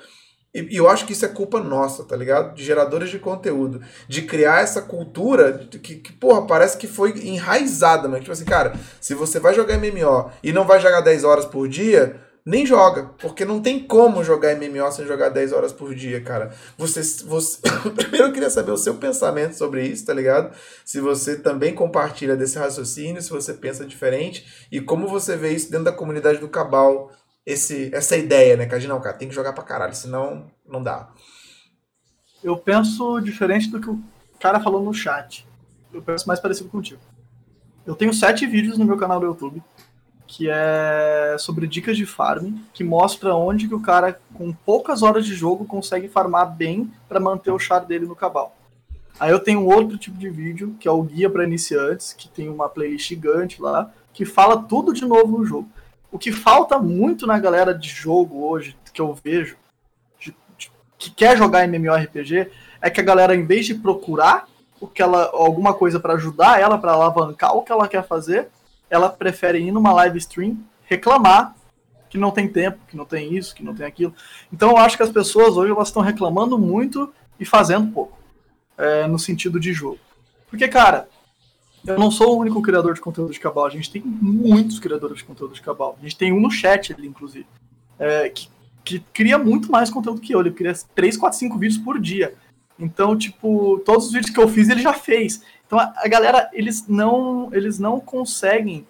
e, eu acho que isso é culpa nossa, tá ligado? De geradores de conteúdo. De criar essa cultura que, que porra, parece que foi enraizada, mas tipo assim, cara, se você vai jogar MMO e não vai jogar 10 horas por dia, nem joga. Porque não tem como jogar MMO sem jogar 10 horas por dia, cara. Você. você... Primeiro eu queria saber o seu pensamento sobre isso, tá ligado? Se você também compartilha desse raciocínio, se você pensa diferente e como você vê isso dentro da comunidade do Cabal esse, essa ideia, né? Que a gente não, cara, tem que jogar pra caralho, senão não dá. Eu penso diferente do que o cara falou no chat. Eu penso mais parecido contigo. Eu tenho sete vídeos no meu canal do YouTube que é sobre dicas de farm, que mostra onde que o cara com poucas horas de jogo consegue farmar bem para manter o char dele no cabal. Aí eu tenho outro tipo de vídeo, que é o guia para iniciantes, que tem uma playlist gigante lá, que fala tudo de novo no jogo. O que falta muito na galera de jogo hoje, que eu vejo, de, de, que quer jogar MMORPG, é que a galera, em vez de procurar o que ela, alguma coisa para ajudar ela, para alavancar o que ela quer fazer, ela prefere ir numa live stream, reclamar que não tem tempo, que não tem isso, que não tem aquilo. Então eu acho que as pessoas hoje elas estão reclamando muito e fazendo pouco, é, no sentido de jogo. Porque, cara, eu não sou o único criador de conteúdo de Cabal. A gente tem muitos criadores de conteúdo de Cabal. A gente tem um no chat ali, inclusive, é, que, que cria muito mais conteúdo que eu. Ele cria 3, 4, 5 vídeos por dia. Então, tipo, todos os vídeos que eu fiz ele já fez. Então a, a galera, eles não, eles não conseguem.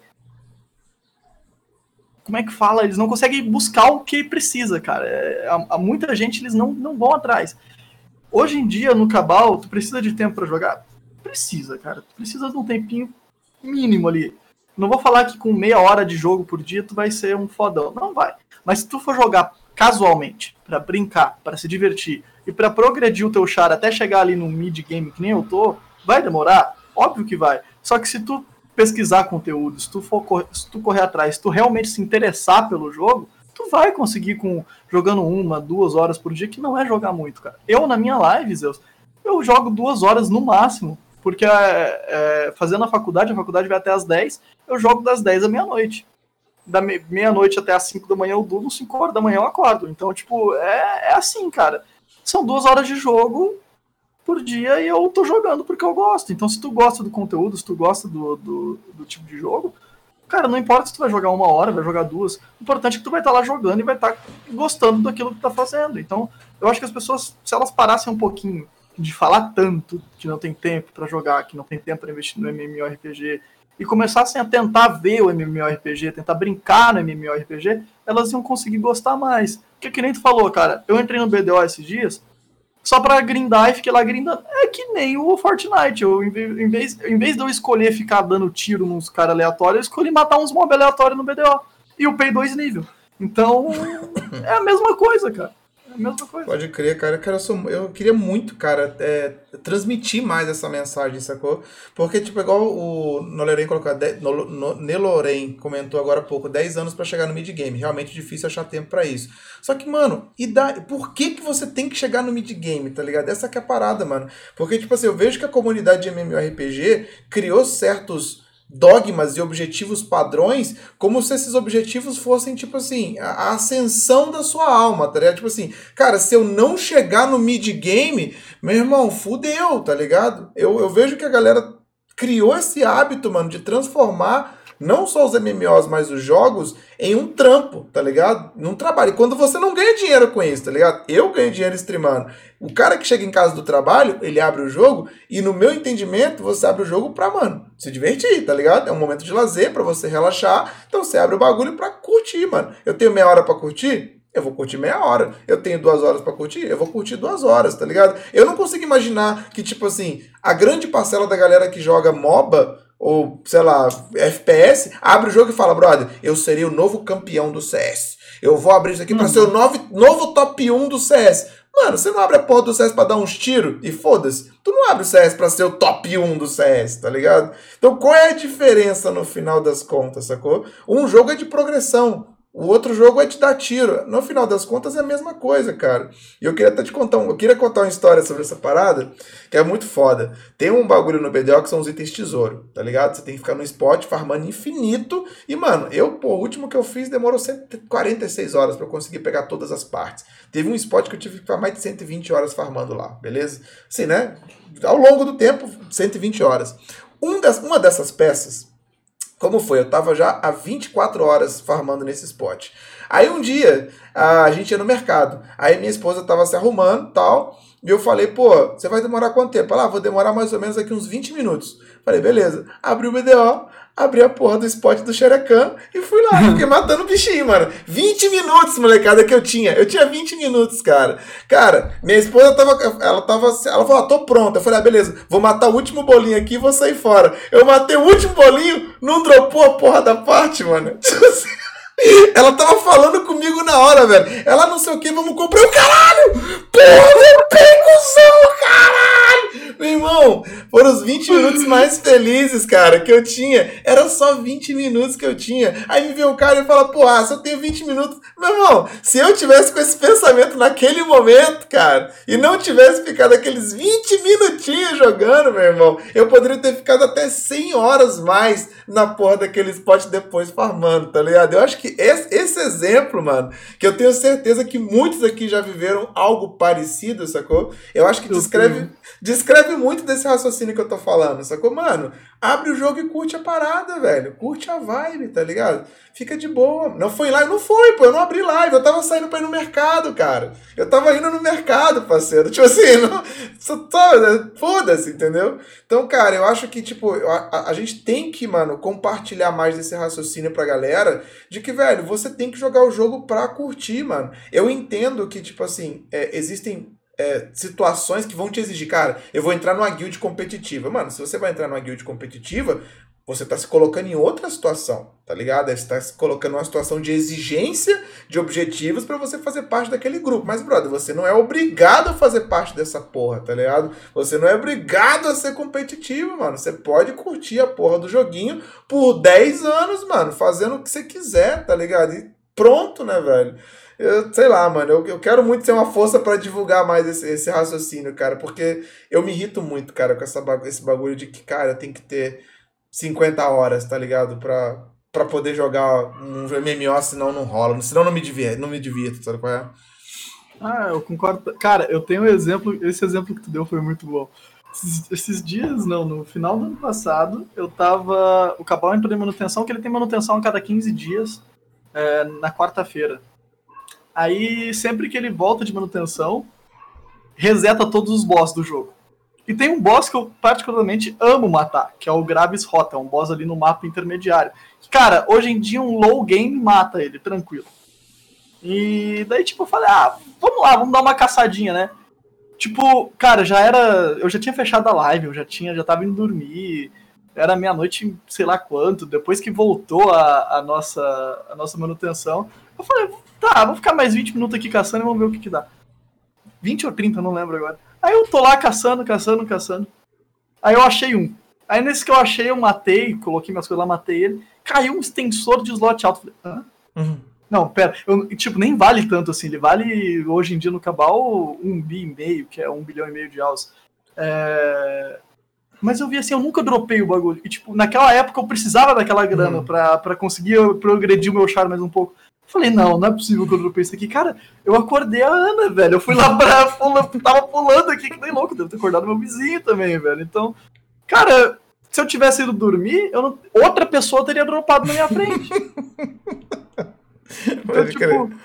Como é que fala? Eles não conseguem buscar o que precisa, cara. É, a, a muita gente eles não, não vão atrás. Hoje em dia, no Cabal, tu precisa de tempo para jogar? Precisa, cara. Tu precisa de um tempinho mínimo ali. Não vou falar que com meia hora de jogo por dia tu vai ser um fodão. Não vai. Mas se tu for jogar casualmente, para brincar, para se divertir e para progredir o teu char até chegar ali no mid game que nem eu tô, vai demorar? Óbvio que vai. Só que se tu pesquisar conteúdo, se tu for se tu correr atrás, se tu realmente se interessar pelo jogo, tu vai conseguir com jogando uma, duas horas por dia, que não é jogar muito, cara. Eu na minha live, Zeus, eu jogo duas horas no máximo Porque é, é, fazendo a faculdade, a faculdade vai até as 10, eu jogo das 10 à meia-noite. Da meia-noite até as 5 da manhã eu durmo, 5 horas da manhã eu acordo. Então, tipo, é, é assim, cara. São duas horas de jogo por dia e eu tô jogando porque eu gosto. Então, se tu gosta do conteúdo, se tu gosta do, do, do tipo de jogo, cara, não importa se tu vai jogar uma hora, vai jogar duas. O importante é que tu vai estar tá lá jogando e vai estar tá gostando daquilo que tu tá fazendo. Então, eu acho que as pessoas, se elas parassem um pouquinho de falar tanto que não tem tempo para jogar, que não tem tempo para investir no MMORPG, e começassem a tentar ver o MMORPG, tentar brincar no MMORPG, elas iam conseguir gostar mais. Porque que nem tu falou, cara, eu entrei no BDO esses dias, só pra grindar e fiquei lá grindando. É que nem o Fortnite. Eu, em, vez, em vez de eu escolher ficar dando tiro nos caras aleatórios, eu escolhi matar uns mobs aleatórios no BDO. E o Pay 2 nível. Então, é a mesma coisa, cara. Mesma coisa. Pode crer, cara. cara eu, sou, eu queria muito, cara, é, transmitir mais essa mensagem, sacou? Porque, tipo, igual o Noloren colocou, no, no, Neloren comentou agora há pouco, 10 anos para chegar no mid-game. Realmente difícil achar tempo para isso. Só que, mano, e da, por que, que você tem que chegar no mid-game, tá ligado? Essa que é a parada, mano. Porque, tipo assim, eu vejo que a comunidade de MMORPG criou certos dogmas e objetivos padrões, como se esses objetivos fossem, tipo assim, a ascensão da sua alma, tá ligado? Tipo assim, cara, se eu não chegar no mid-game, meu irmão, fudeu, tá ligado? Eu, eu vejo que a galera criou esse hábito, mano, de transformar não só os MMOs, mas os jogos em um trampo, tá ligado? Num trabalho. E quando você não ganha dinheiro com isso, tá ligado? Eu ganho dinheiro streamando. O cara que chega em casa do trabalho, ele abre o jogo e no meu entendimento, você abre o jogo pra, mano, se divertir, tá ligado? É um momento de lazer para você relaxar. Então você abre o bagulho pra curtir, mano. Eu tenho meia hora para curtir? Eu vou curtir meia hora. Eu tenho duas horas para curtir? Eu vou curtir duas horas, tá ligado? Eu não consigo imaginar que, tipo assim, a grande parcela da galera que joga MOBA ou sei lá, FPS, abre o jogo e fala, brother, eu serei o novo campeão do CS. Eu vou abrir isso aqui uhum. para ser o novo, novo top 1 do CS. Mano, você não abre a porta do CS pra dar uns tiros e foda-se. Tu não abre o CS pra ser o top 1 do CS, tá ligado? Então qual é a diferença no final das contas, sacou? Um jogo é de progressão. O outro jogo é te dar tiro. No final das contas é a mesma coisa, cara. E eu queria até te contar, um, eu queria contar uma história sobre essa parada, que é muito foda. Tem um bagulho no BDO que são os itens tesouro, tá ligado? Você tem que ficar no spot farmando infinito. E, mano, eu, pô, o último que eu fiz demorou 146 horas para conseguir pegar todas as partes. Teve um spot que eu tive que ficar mais de 120 horas farmando lá, beleza? Assim, né? Ao longo do tempo, 120 horas. Um das, uma dessas peças como foi? Eu tava já há 24 horas farmando nesse spot. Aí um dia a gente ia no mercado. Aí minha esposa tava se arrumando tal. E eu falei, pô, você vai demorar quanto tempo? Ela, ah, vou demorar mais ou menos aqui uns 20 minutos. Falei, beleza. Abri o BDO, abri a porra do spot do Xerecan e fui lá. Fiquei matando bichinho, mano. 20 minutos, molecada, que eu tinha. Eu tinha 20 minutos, cara. Cara, minha esposa tava. Ela tava. Ela falou, ah, tô pronta. Eu falei, ah, beleza, vou matar o último bolinho aqui e vou sair fora. Eu matei o último bolinho, não dropou a porra da parte, mano. Ela tava falando comigo na hora, velho. Ela não sei o que, vamos comprar o caralho! Porra, pegozão, caralho! Meu irmão, foram os 20 minutos mais felizes, cara, que eu tinha. Era só 20 minutos que eu tinha. Aí me vê um cara e fala, pô, ah, eu tenho 20 minutos. Meu irmão, se eu tivesse com esse pensamento naquele momento, cara, e não tivesse ficado aqueles 20 minutinhos jogando, meu irmão, eu poderia ter ficado até 100 horas mais na porra daquele spot depois farmando, tá ligado? Eu acho que esse, esse exemplo, mano, que eu tenho certeza que muitos aqui já viveram algo parecido, sacou? Eu acho que descreve, descreve muito desse raciocínio que eu tô falando, sacou? Mano, abre o jogo e curte a parada, velho. Curte a vibe, tá ligado? Fica de boa. Não foi live? Não foi, pô. Eu não abri live. Eu tava saindo pra ir no mercado, cara. Eu tava indo no mercado, parceiro. Tipo assim, não. Foda-se, entendeu? Então, cara, eu acho que, tipo, a, a gente tem que, mano, compartilhar mais desse raciocínio pra galera de que, velho, você tem que jogar o jogo pra curtir, mano. Eu entendo que, tipo assim, é, existem é, situações que vão te exigir, cara, eu vou entrar numa guild competitiva. Mano, se você vai entrar numa guild competitiva, você está se colocando em outra situação, tá ligado? Você está se colocando numa situação de exigência de objetivos para você fazer parte daquele grupo. Mas, brother, você não é obrigado a fazer parte dessa porra, tá ligado? Você não é obrigado a ser competitivo, mano. Você pode curtir a porra do joguinho por 10 anos, mano, fazendo o que você quiser, tá ligado? E pronto, né, velho? Eu, sei lá, mano, eu, eu quero muito ser uma força para divulgar mais esse, esse raciocínio, cara, porque eu me irrito muito, cara, com essa, esse bagulho de que, cara, tem que ter 50 horas, tá ligado? Pra, pra poder jogar um MMO, senão não rola, senão não me divirto, não me divirto, sabe qual é? Ah, eu concordo. Cara, eu tenho um exemplo, esse exemplo que tu deu foi muito bom. Esses, esses dias, não, no final do ano passado, eu tava. O Cabal entrou em manutenção, que ele tem manutenção a cada 15 dias, é, na quarta-feira. Aí, sempre que ele volta de manutenção, reseta todos os boss do jogo. E tem um boss que eu particularmente amo matar, que é o Graves Rota, um boss ali no mapa intermediário. Cara, hoje em dia um low game mata ele, tranquilo. E daí, tipo, eu falei, ah, vamos lá, vamos dar uma caçadinha, né? Tipo, cara, já era. Eu já tinha fechado a live, eu já tinha, já tava indo dormir. Era meia-noite, sei lá quanto. Depois que voltou a, a, nossa, a nossa manutenção, eu falei, tá, vou ficar mais 20 minutos aqui caçando e vamos ver o que, que dá. 20 ou 30, não lembro agora. Aí eu tô lá caçando, caçando, caçando. Aí eu achei um. Aí nesse que eu achei, eu matei, coloquei minhas coisas lá, matei ele. Caiu um extensor de slot alto. Falei, hã? Uhum. Não, pera, eu, tipo, nem vale tanto assim. Ele vale hoje em dia no Cabal um bi e meio, que é um bilhão e meio de alças. É... Mas eu vi assim, eu nunca dropei o bagulho. E, tipo, naquela época eu precisava daquela grana uhum. pra, pra conseguir progredir o meu char mais um pouco. Falei, não, não é possível que eu dropei isso aqui. Cara, eu acordei a Ana, velho. Eu fui lá pra. tava pulando aqui, que nem louco. Devo ter acordado meu vizinho também, velho. Então, cara, se eu tivesse ido dormir, eu não... outra pessoa teria dropado na minha frente. Então, Pode tipo, crer.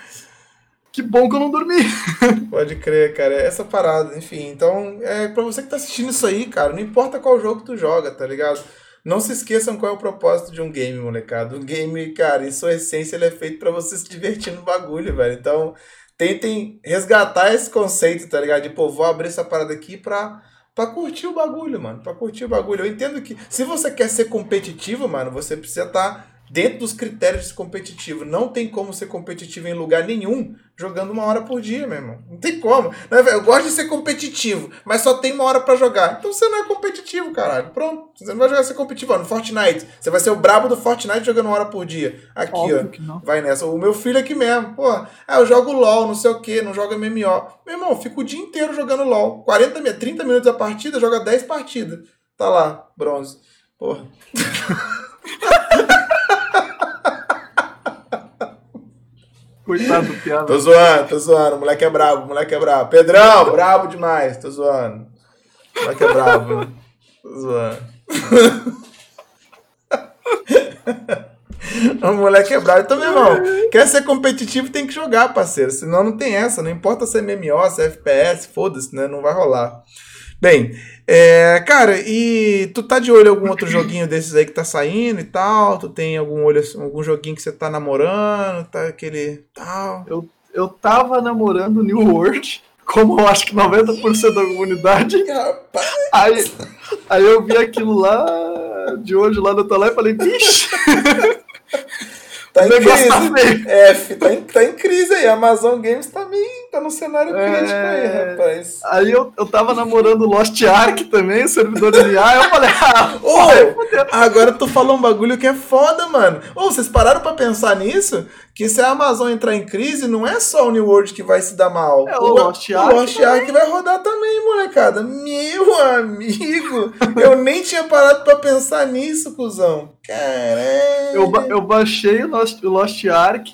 Que bom que eu não dormi. Pode crer, cara. Essa parada, enfim. Então, é pra você que tá assistindo isso aí, cara, não importa qual jogo tu joga, tá ligado? Não se esqueçam qual é o propósito de um game, molecada. Um game, cara, em sua essência, ele é feito para você se divertir no bagulho, velho. Então, tentem resgatar esse conceito, tá ligado? De, pô, vou abrir essa parada aqui pra, pra curtir o bagulho, mano. Pra curtir o bagulho. Eu entendo que se você quer ser competitivo, mano, você precisa estar. Tá dentro dos critérios de competitivo. Não tem como ser competitivo em lugar nenhum jogando uma hora por dia, meu irmão. Não tem como. É, eu gosto de ser competitivo, mas só tem uma hora para jogar. Então você não é competitivo, caralho. Pronto. Você não vai jogar ser competitivo. Ó, no Fortnite, você vai ser o brabo do Fortnite jogando uma hora por dia. Aqui, Óbvio ó. Vai nessa. O meu filho aqui mesmo. Pô, ah, eu jogo LOL, não sei o que, não joga MMO. Meu irmão, fico o dia inteiro jogando LOL. 40, 30 minutos a partida, joga 10 partidas. Tá lá, bronze. Porra. Coitado do piada. Tô zoando, tô zoando. Moleque é brabo, moleque é brabo. Pedrão, brabo demais. Tô zoando. Moleque é brabo. Tô zoando. o moleque é brabo. Então, meu irmão, quer ser competitivo tem que jogar, parceiro. Senão não tem essa. Não importa se é MMO, se é FPS, foda-se, né? Não vai rolar. Bem, é, cara, e tu tá de olho em algum outro joguinho desses aí que tá saindo e tal? Tu tem algum olho, algum joguinho que você tá namorando, tá aquele tal? Eu, eu tava namorando New World, como eu acho que 90% da comunidade. Aí, aí eu vi aquilo lá de hoje lá no tua e falei, bicho! Tá em crise. Tá F, tá em, tá em crise aí. A Amazon Games tá meio. Tá no cenário é... crítico aí, rapaz. Aí eu, eu tava namorando Lost Ark também, o servidor LA, eu falei, ah, oh, agora tu falou um bagulho que é foda, mano. Ô, oh, vocês pararam pra pensar nisso? Que se a Amazon entrar em crise, não é só o New World que vai se dar mal. É, o, o Lost Ark. O Lost Ark vai rodar também, molecada. Meu amigo, eu nem tinha parado pra pensar nisso, cuzão. Caralho. Eu, eu baixei o Lost, o Lost Ark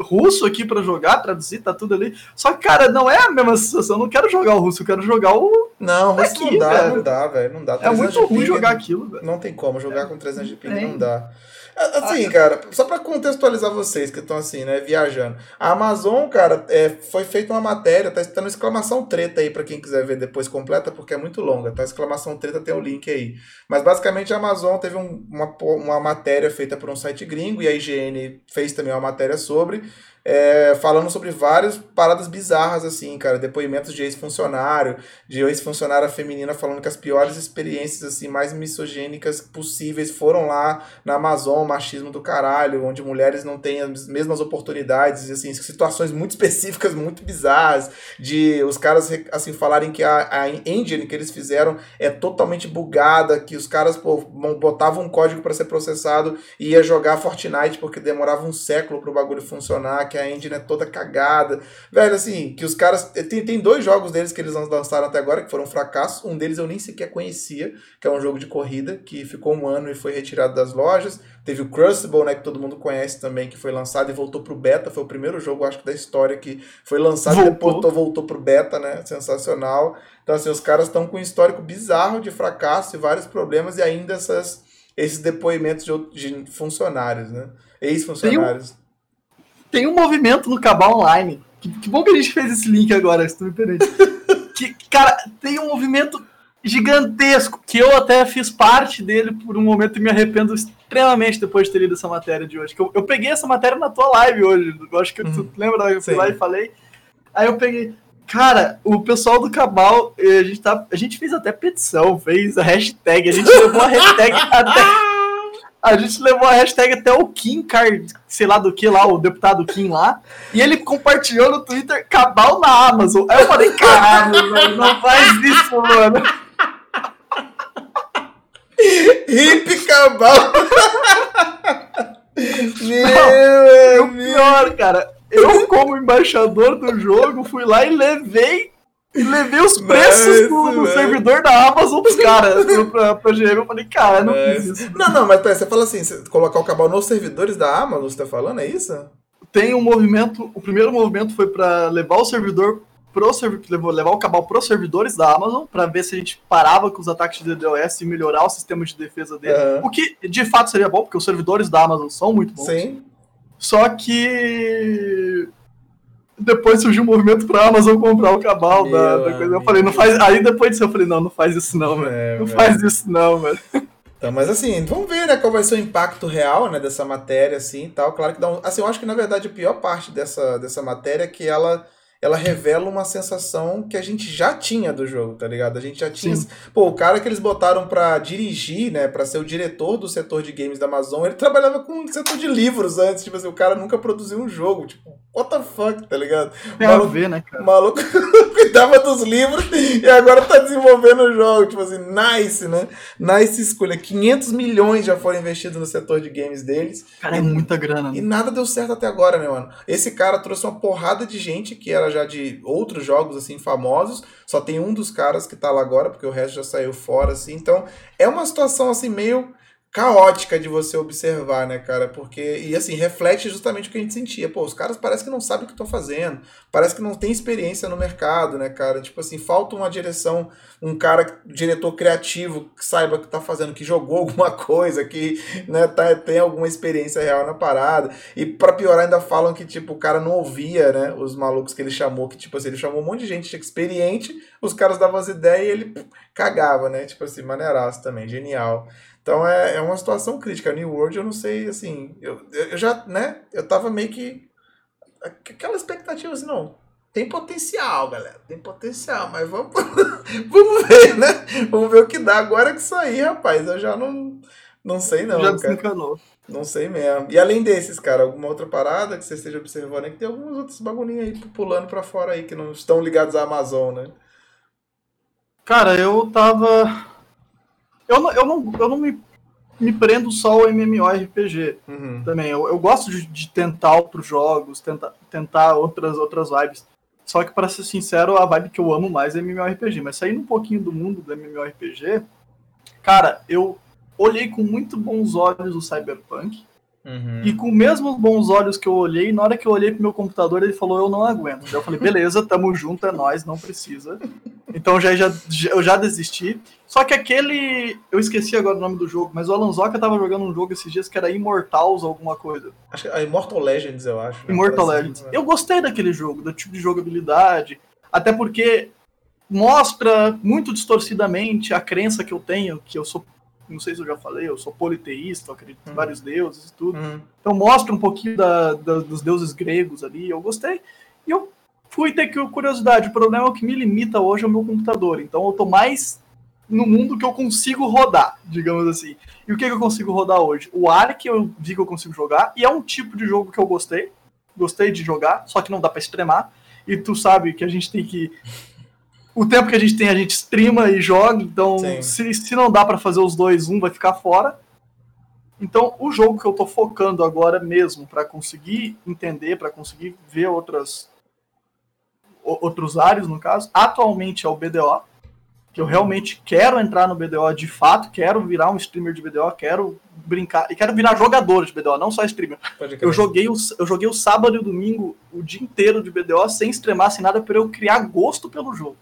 russo aqui pra jogar, traduzir, tá tudo ali. Só que, cara, não é a mesma sensação. Eu não quero jogar o russo, eu quero jogar o. Não, russo aqui, não dá, velho. não dá, velho. Não dá. É muito ruim jogar aquilo, velho. Não tem como, jogar é. com 300 de ping não dá. Assim, cara, só para contextualizar vocês que estão assim, né, viajando. A Amazon, cara, é, foi feita uma matéria, tá, tá no exclamação treta aí para quem quiser ver depois completa, porque é muito longa, tá? Exclamação treta tem o link aí. Mas basicamente a Amazon teve um, uma, uma matéria feita por um site gringo e a IGN fez também uma matéria sobre é, falando sobre várias paradas bizarras, assim, cara. Depoimentos de ex-funcionário, de ex-funcionária feminina falando que as piores experiências, assim, mais misogênicas possíveis foram lá na Amazon, machismo do caralho, onde mulheres não têm as mesmas oportunidades, assim, situações muito específicas, muito bizarras, de os caras, assim, falarem que a, a engine que eles fizeram é totalmente bugada, que os caras, pô, botavam um código para ser processado e ia jogar Fortnite porque demorava um século pro bagulho funcionar, que a engine é toda cagada. Velho, assim, que os caras... Tem, tem dois jogos deles que eles lançaram até agora que foram um fracasso, um deles eu nem sequer conhecia, que é um jogo de corrida, que ficou um ano e foi retirado das lojas. Teve o Crucible, né, que todo mundo conhece também, que foi lançado e voltou pro beta. Foi o primeiro jogo, acho que, da história que foi lançado voltou. e depois voltou pro beta, né? Sensacional. Então, assim, os caras estão com um histórico bizarro de fracasso e vários problemas e ainda essas, esses depoimentos de, de funcionários, né? Ex-funcionários. Tem, um, movimento no Cabal Online. Que, que bom que a gente fez esse link agora, se tu me permite. que, cara, tem um movimento gigantesco, que eu até fiz parte dele por um momento e me arrependo extremamente depois de ter lido essa matéria de hoje. Que eu, eu peguei essa matéria na tua live hoje, eu acho que uhum. tu lembra da eu fui lá e falei. Aí eu peguei, cara, o pessoal do Cabal, a gente, tá, a gente fez até petição, fez a hashtag, a gente levou a hashtag até. A gente levou a hashtag até o Kim Card, sei lá do que lá, o deputado Kim lá, e ele compartilhou no Twitter Cabal na Amazon. Aí eu falei, caralho, não faz isso, mano. Hip cabal. Meu, Não, o pior, cara, eu como embaixador do jogo fui lá e levei e levei os preços do, do servidor da Amazon pros caras, pra, pra GM. Eu falei, cara, não fiz isso. Não, não, mas pera, você fala assim, você colocar o cabal nos servidores da Amazon, você tá falando, é isso? Tem um movimento, o primeiro movimento foi para levar o servidor pro servidor, levar o cabal para os servidores da Amazon para ver se a gente parava com os ataques de DDoS e melhorar o sistema de defesa dele. Uhum. O que de fato seria bom, porque os servidores da Amazon são muito bons. Sim. Só que depois surgiu um movimento para a Amazon comprar o cabal da, da, coisa. Eu falei, não faz. Aí depois disso eu falei, não, não faz isso não, velho. É, não velho. faz isso não, velho. Então, mas assim, vamos ver, né, qual vai ser o impacto real, né, dessa matéria, assim, tal. Claro que dá um... Assim, eu acho que, na verdade, a pior parte dessa, dessa matéria é que ela ela revela uma sensação que a gente já tinha do jogo, tá ligado? A gente já tinha. Sim. Pô, o cara que eles botaram pra dirigir, né, pra ser o diretor do setor de games da Amazon, ele trabalhava com o setor de livros antes. Tipo assim, o cara nunca produziu um jogo. Tipo, what the fuck, tá ligado? Tem maluco, ver, né, cara? maluco cuidava dos livros e agora tá desenvolvendo o jogo. Tipo assim, nice, né? Nice escolha. 500 milhões já foram investidos no setor de games deles. Cara, é muita grana. Né? E nada deu certo até agora, né, mano? Esse cara trouxe uma porrada de gente que era já de outros jogos assim famosos. Só tem um dos caras que tá lá agora, porque o resto já saiu fora, assim. Então, é uma situação assim meio caótica de você observar, né, cara? Porque, e assim, reflete justamente o que a gente sentia. Pô, os caras parecem que não sabem o que estão fazendo, parece que não tem experiência no mercado, né, cara? Tipo assim, falta uma direção, um cara, diretor criativo que saiba o que tá fazendo, que jogou alguma coisa, que né, tá, tem alguma experiência real na parada. E para piorar, ainda falam que, tipo, o cara não ouvia, né, os malucos que ele chamou, que, tipo assim, ele chamou um monte de gente experiente, os caras davam as ideias e ele cagava, né? Tipo assim, maneiraço também, genial. Então é, é uma situação crítica. New World, eu não sei, assim, eu, eu já, né, eu tava meio que. Aquela expectativa assim, não. Tem potencial, galera. Tem potencial, mas vamos, vamos ver, né? Vamos ver o que dá agora que sair, rapaz. Eu já não, não sei, não. Já desencanou. Não sei mesmo. E além desses, cara, alguma outra parada que você esteja observando aí, que tem alguns outros bagulhinhos aí pulando para fora aí, que não estão ligados à Amazon, né? Cara, eu tava eu não, eu não, eu não me, me prendo só ao MMORPG uhum. também. Eu, eu gosto de, de tentar outros jogos, tentar, tentar outras, outras vibes. Só que, para ser sincero, a vibe que eu amo mais é MMORPG. Mas saindo um pouquinho do mundo do MMORPG, cara, eu olhei com muito bons olhos o Cyberpunk. Uhum. E com os mesmos bons olhos que eu olhei, na hora que eu olhei pro meu computador, ele falou: Eu não aguento. Daí eu falei: Beleza, tamo junto, é nós, não precisa. Então já, já, eu já desisti. Só que aquele. Eu esqueci agora o nome do jogo, mas o Alanzoca tava jogando um jogo esses dias que era Immortals alguma coisa. Acho que é Immortal Legends, eu acho. Né? Immortal Legends. Assim, eu gostei daquele jogo, do tipo de jogabilidade. Até porque mostra muito distorcidamente a crença que eu tenho, que eu sou não sei se eu já falei, eu sou politeísta, eu acredito em uhum. vários deuses e tudo. Uhum. Então mostra um pouquinho da, da, dos deuses gregos ali, eu gostei. E eu fui ter curiosidade. O problema é o que me limita hoje é o meu computador. Então eu tô mais no mundo que eu consigo rodar, digamos assim. E o que, que eu consigo rodar hoje? O Ark eu vi que eu consigo jogar, e é um tipo de jogo que eu gostei. Gostei de jogar, só que não dá para extremar. E tu sabe que a gente tem que. O tempo que a gente tem, a gente streama e joga, então se, se não dá para fazer os dois, um vai ficar fora. Então, o jogo que eu tô focando agora mesmo para conseguir entender, para conseguir ver outras outros áreas, no caso, atualmente é o BDO que eu realmente quero entrar no BDO de fato, quero virar um streamer de BDO, quero brincar e quero virar jogador de BDO, não só streamer. Eu joguei, o, eu joguei o sábado e o domingo o dia inteiro de BDO sem extremar, sem nada, para eu criar gosto pelo jogo.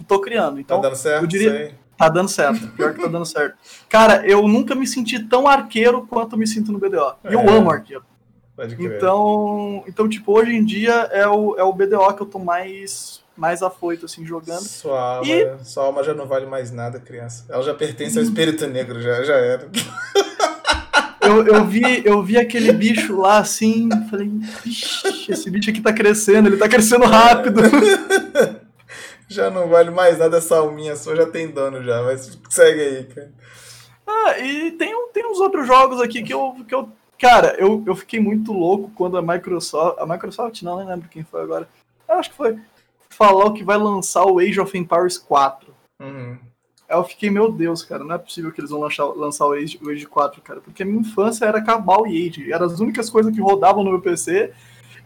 E tô criando. Então, tá dando certo? Eu diria, tá dando certo. Pior que tá dando certo. Cara, eu nunca me senti tão arqueiro quanto me sinto no BDO. E é. eu amo arqueiro. Então, então, tipo, hoje em dia é o, é o BDO que eu tô mais mais afoito, assim, jogando. Sua alma, e... sua alma já não vale mais nada, criança. Ela já pertence ao espírito negro, já, já era. Eu, eu, vi, eu vi aquele bicho lá assim, falei, esse bicho aqui tá crescendo, ele tá crescendo rápido. Já não vale mais nada essa alminha sua, já tem dono já, mas segue aí, cara. Ah, e tem, tem uns outros jogos aqui que eu, que eu cara, eu, eu fiquei muito louco quando a Microsoft, a Microsoft não, nem lembro quem foi agora, eu acho que foi, falou que vai lançar o Age of Empires 4. Uhum. Aí eu fiquei, meu Deus, cara, não é possível que eles vão lançar, lançar o, Age, o Age 4, cara. Porque a minha infância era Cabal e Age. Eram as únicas coisas que rodavam no meu PC.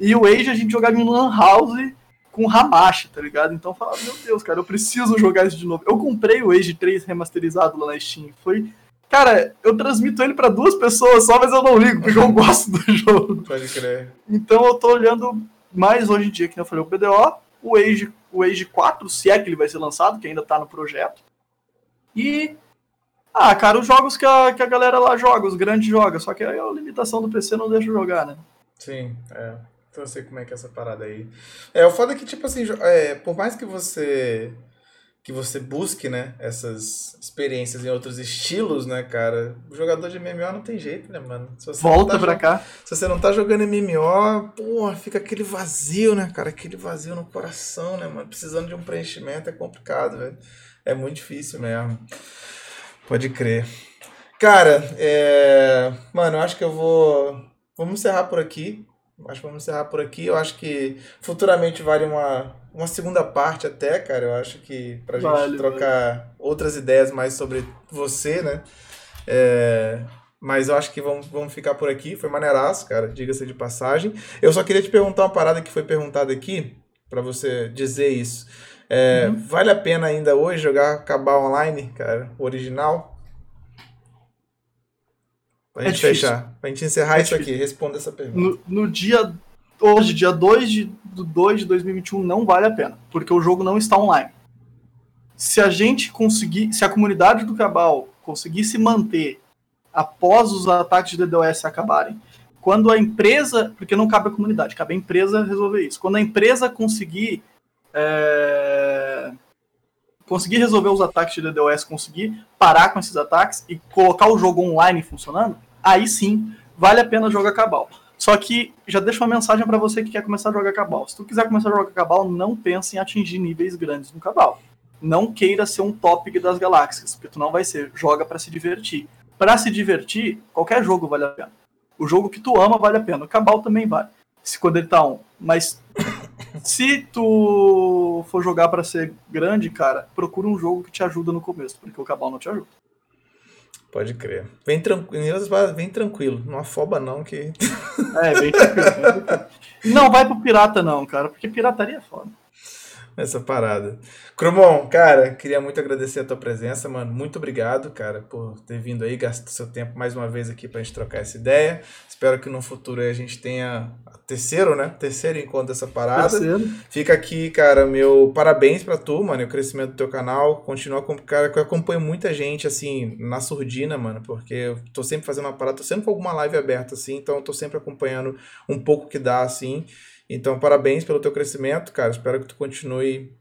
E o Age a gente jogava em Lan House com Hamashi, tá ligado? Então eu falava, meu Deus, cara, eu preciso jogar isso de novo. Eu comprei o Age 3 remasterizado lá na Steam. Foi. Cara, eu transmito ele para duas pessoas só, mas eu não ligo, porque eu gosto do jogo. Pode crer. Então eu tô olhando mais hoje em dia, que eu falei, o PDO, o Age, o Age 4, se é que ele vai ser lançado, que ainda está no projeto. E. Ah, cara, os jogos que a, que a galera lá joga, os grandes joga, só que aí a limitação do PC não deixa jogar, né? Sim, é. Então eu sei como é que é essa parada aí. É, o foda é que, tipo assim, é, por mais que você que você busque, né, essas experiências em outros estilos, né, cara? O jogador de MMO não tem jeito, né, mano? Volta tá pra cá. Se você não tá jogando MMO, pô, fica aquele vazio, né, cara? Aquele vazio no coração, né, mano? Precisando de um preenchimento é complicado, velho. É muito difícil mesmo. Pode crer. Cara, é... Mano, eu acho que eu vou... Vamos encerrar por aqui. Acho que vamos encerrar por aqui. Eu acho que futuramente vale uma uma segunda parte até, cara. Eu acho que pra vale, gente trocar vale. outras ideias mais sobre você, né? É, mas eu acho que vamos, vamos ficar por aqui. Foi maneiraço, cara. Diga-se de passagem. Eu só queria te perguntar uma parada que foi perguntada aqui, para você dizer isso. É, uhum. Vale a pena ainda hoje jogar Cabal Online, cara? O original? Pra é gente difícil. fechar. Pra gente encerrar é isso difícil. aqui. Responda essa pergunta. No, no dia hoje, dia 2 de, 2 de 2021, não vale a pena, porque o jogo não está online. Se a gente conseguir, se a comunidade do Cabal conseguir se manter após os ataques de DDoS acabarem, quando a empresa, porque não cabe a comunidade, cabe a empresa resolver isso. Quando a empresa conseguir é, conseguir resolver os ataques de DDoS, conseguir parar com esses ataques e colocar o jogo online funcionando, aí sim vale a pena jogar Cabal. Só que já deixo uma mensagem para você que quer começar a jogar Cabal. Se tu quiser começar a jogar Cabal, não pense em atingir níveis grandes no Cabal. Não queira ser um top das galáxias, porque tu não vai ser. Joga para se divertir. Para se divertir, qualquer jogo vale a pena. O jogo que tu ama vale a pena. O Cabal também vale. Se quando ele tá um. Mas se tu for jogar para ser grande, cara, procura um jogo que te ajuda no começo, porque o Cabal não te ajuda. Pode crer. Vem tranquilo, vem tranquilo. Não afoba não que. É, vem tranquilo. Não vai pro pirata não, cara, porque pirataria é foda essa parada. Crumon, cara, queria muito agradecer a tua presença, mano. Muito obrigado, cara, por ter vindo aí, gastar seu tempo mais uma vez aqui pra gente trocar essa ideia. Espero que no futuro a gente tenha terceiro, né? Terceiro encontro dessa parada. Terceiro. Fica aqui, cara, meu parabéns pra tu, mano, o crescimento do teu canal. Continua com cara, que eu acompanho muita gente, assim, na surdina, mano, porque eu tô sempre fazendo uma parada, tô sempre com alguma live aberta, assim, então eu tô sempre acompanhando um pouco que dá, assim. Então, parabéns pelo teu crescimento, cara. Espero que tu continue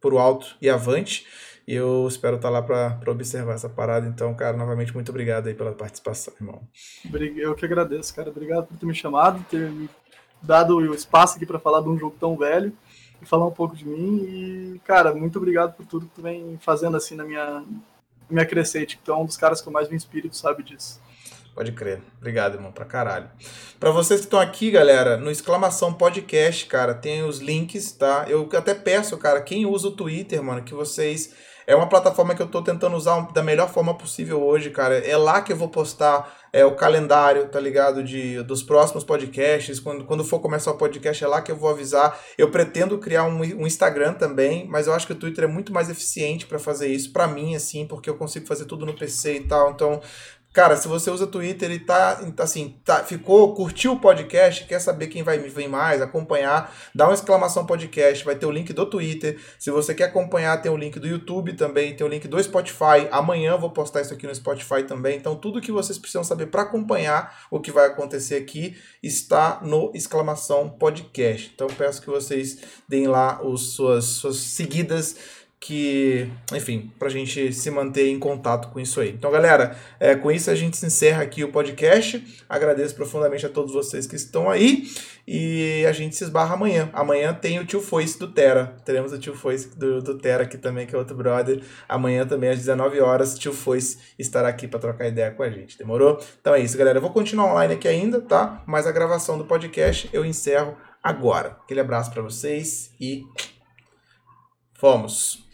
por alto e avante. E eu espero estar lá para observar essa parada. Então, cara, novamente, muito obrigado aí pela participação, irmão. Eu que agradeço, cara. Obrigado por ter me chamado, ter me dado o espaço aqui para falar de um jogo tão velho e falar um pouco de mim. E, cara, muito obrigado por tudo que tu vem fazendo assim na minha, me acrescente. Então, é um dos caras que eu mais me inspiro, tu sabe disso. Pode crer. Obrigado, irmão, pra caralho. Pra vocês que estão aqui, galera, no exclamação podcast, cara, tem os links, tá? Eu até peço, cara, quem usa o Twitter, mano, que vocês. É uma plataforma que eu tô tentando usar da melhor forma possível hoje, cara. É lá que eu vou postar é, o calendário, tá ligado? De, dos próximos podcasts. Quando, quando for começar o podcast, é lá que eu vou avisar. Eu pretendo criar um, um Instagram também, mas eu acho que o Twitter é muito mais eficiente para fazer isso, para mim, assim, porque eu consigo fazer tudo no PC e tal. Então, Cara, se você usa Twitter e tá, assim, tá, ficou, curtiu o podcast, quer saber quem vai vir mais, acompanhar, dá uma exclamação podcast, vai ter o link do Twitter. Se você quer acompanhar, tem o link do YouTube também, tem o link do Spotify. Amanhã eu vou postar isso aqui no Spotify também. Então, tudo que vocês precisam saber para acompanhar o que vai acontecer aqui está no exclamação podcast. Então, peço que vocês deem lá os suas, suas seguidas que, enfim, para a gente se manter em contato com isso aí. Então, galera, é, com isso a gente se encerra aqui o podcast. Agradeço profundamente a todos vocês que estão aí e a gente se esbarra amanhã. Amanhã tem o tio Foice do Terra. Teremos o tio Foice do, do Terra aqui também, que é outro brother. Amanhã também às 19 horas, o tio Foice estará aqui para trocar ideia com a gente. Demorou? Então é isso, galera. Eu vou continuar online aqui ainda, tá? Mas a gravação do podcast eu encerro agora. Aquele abraço para vocês e fomos.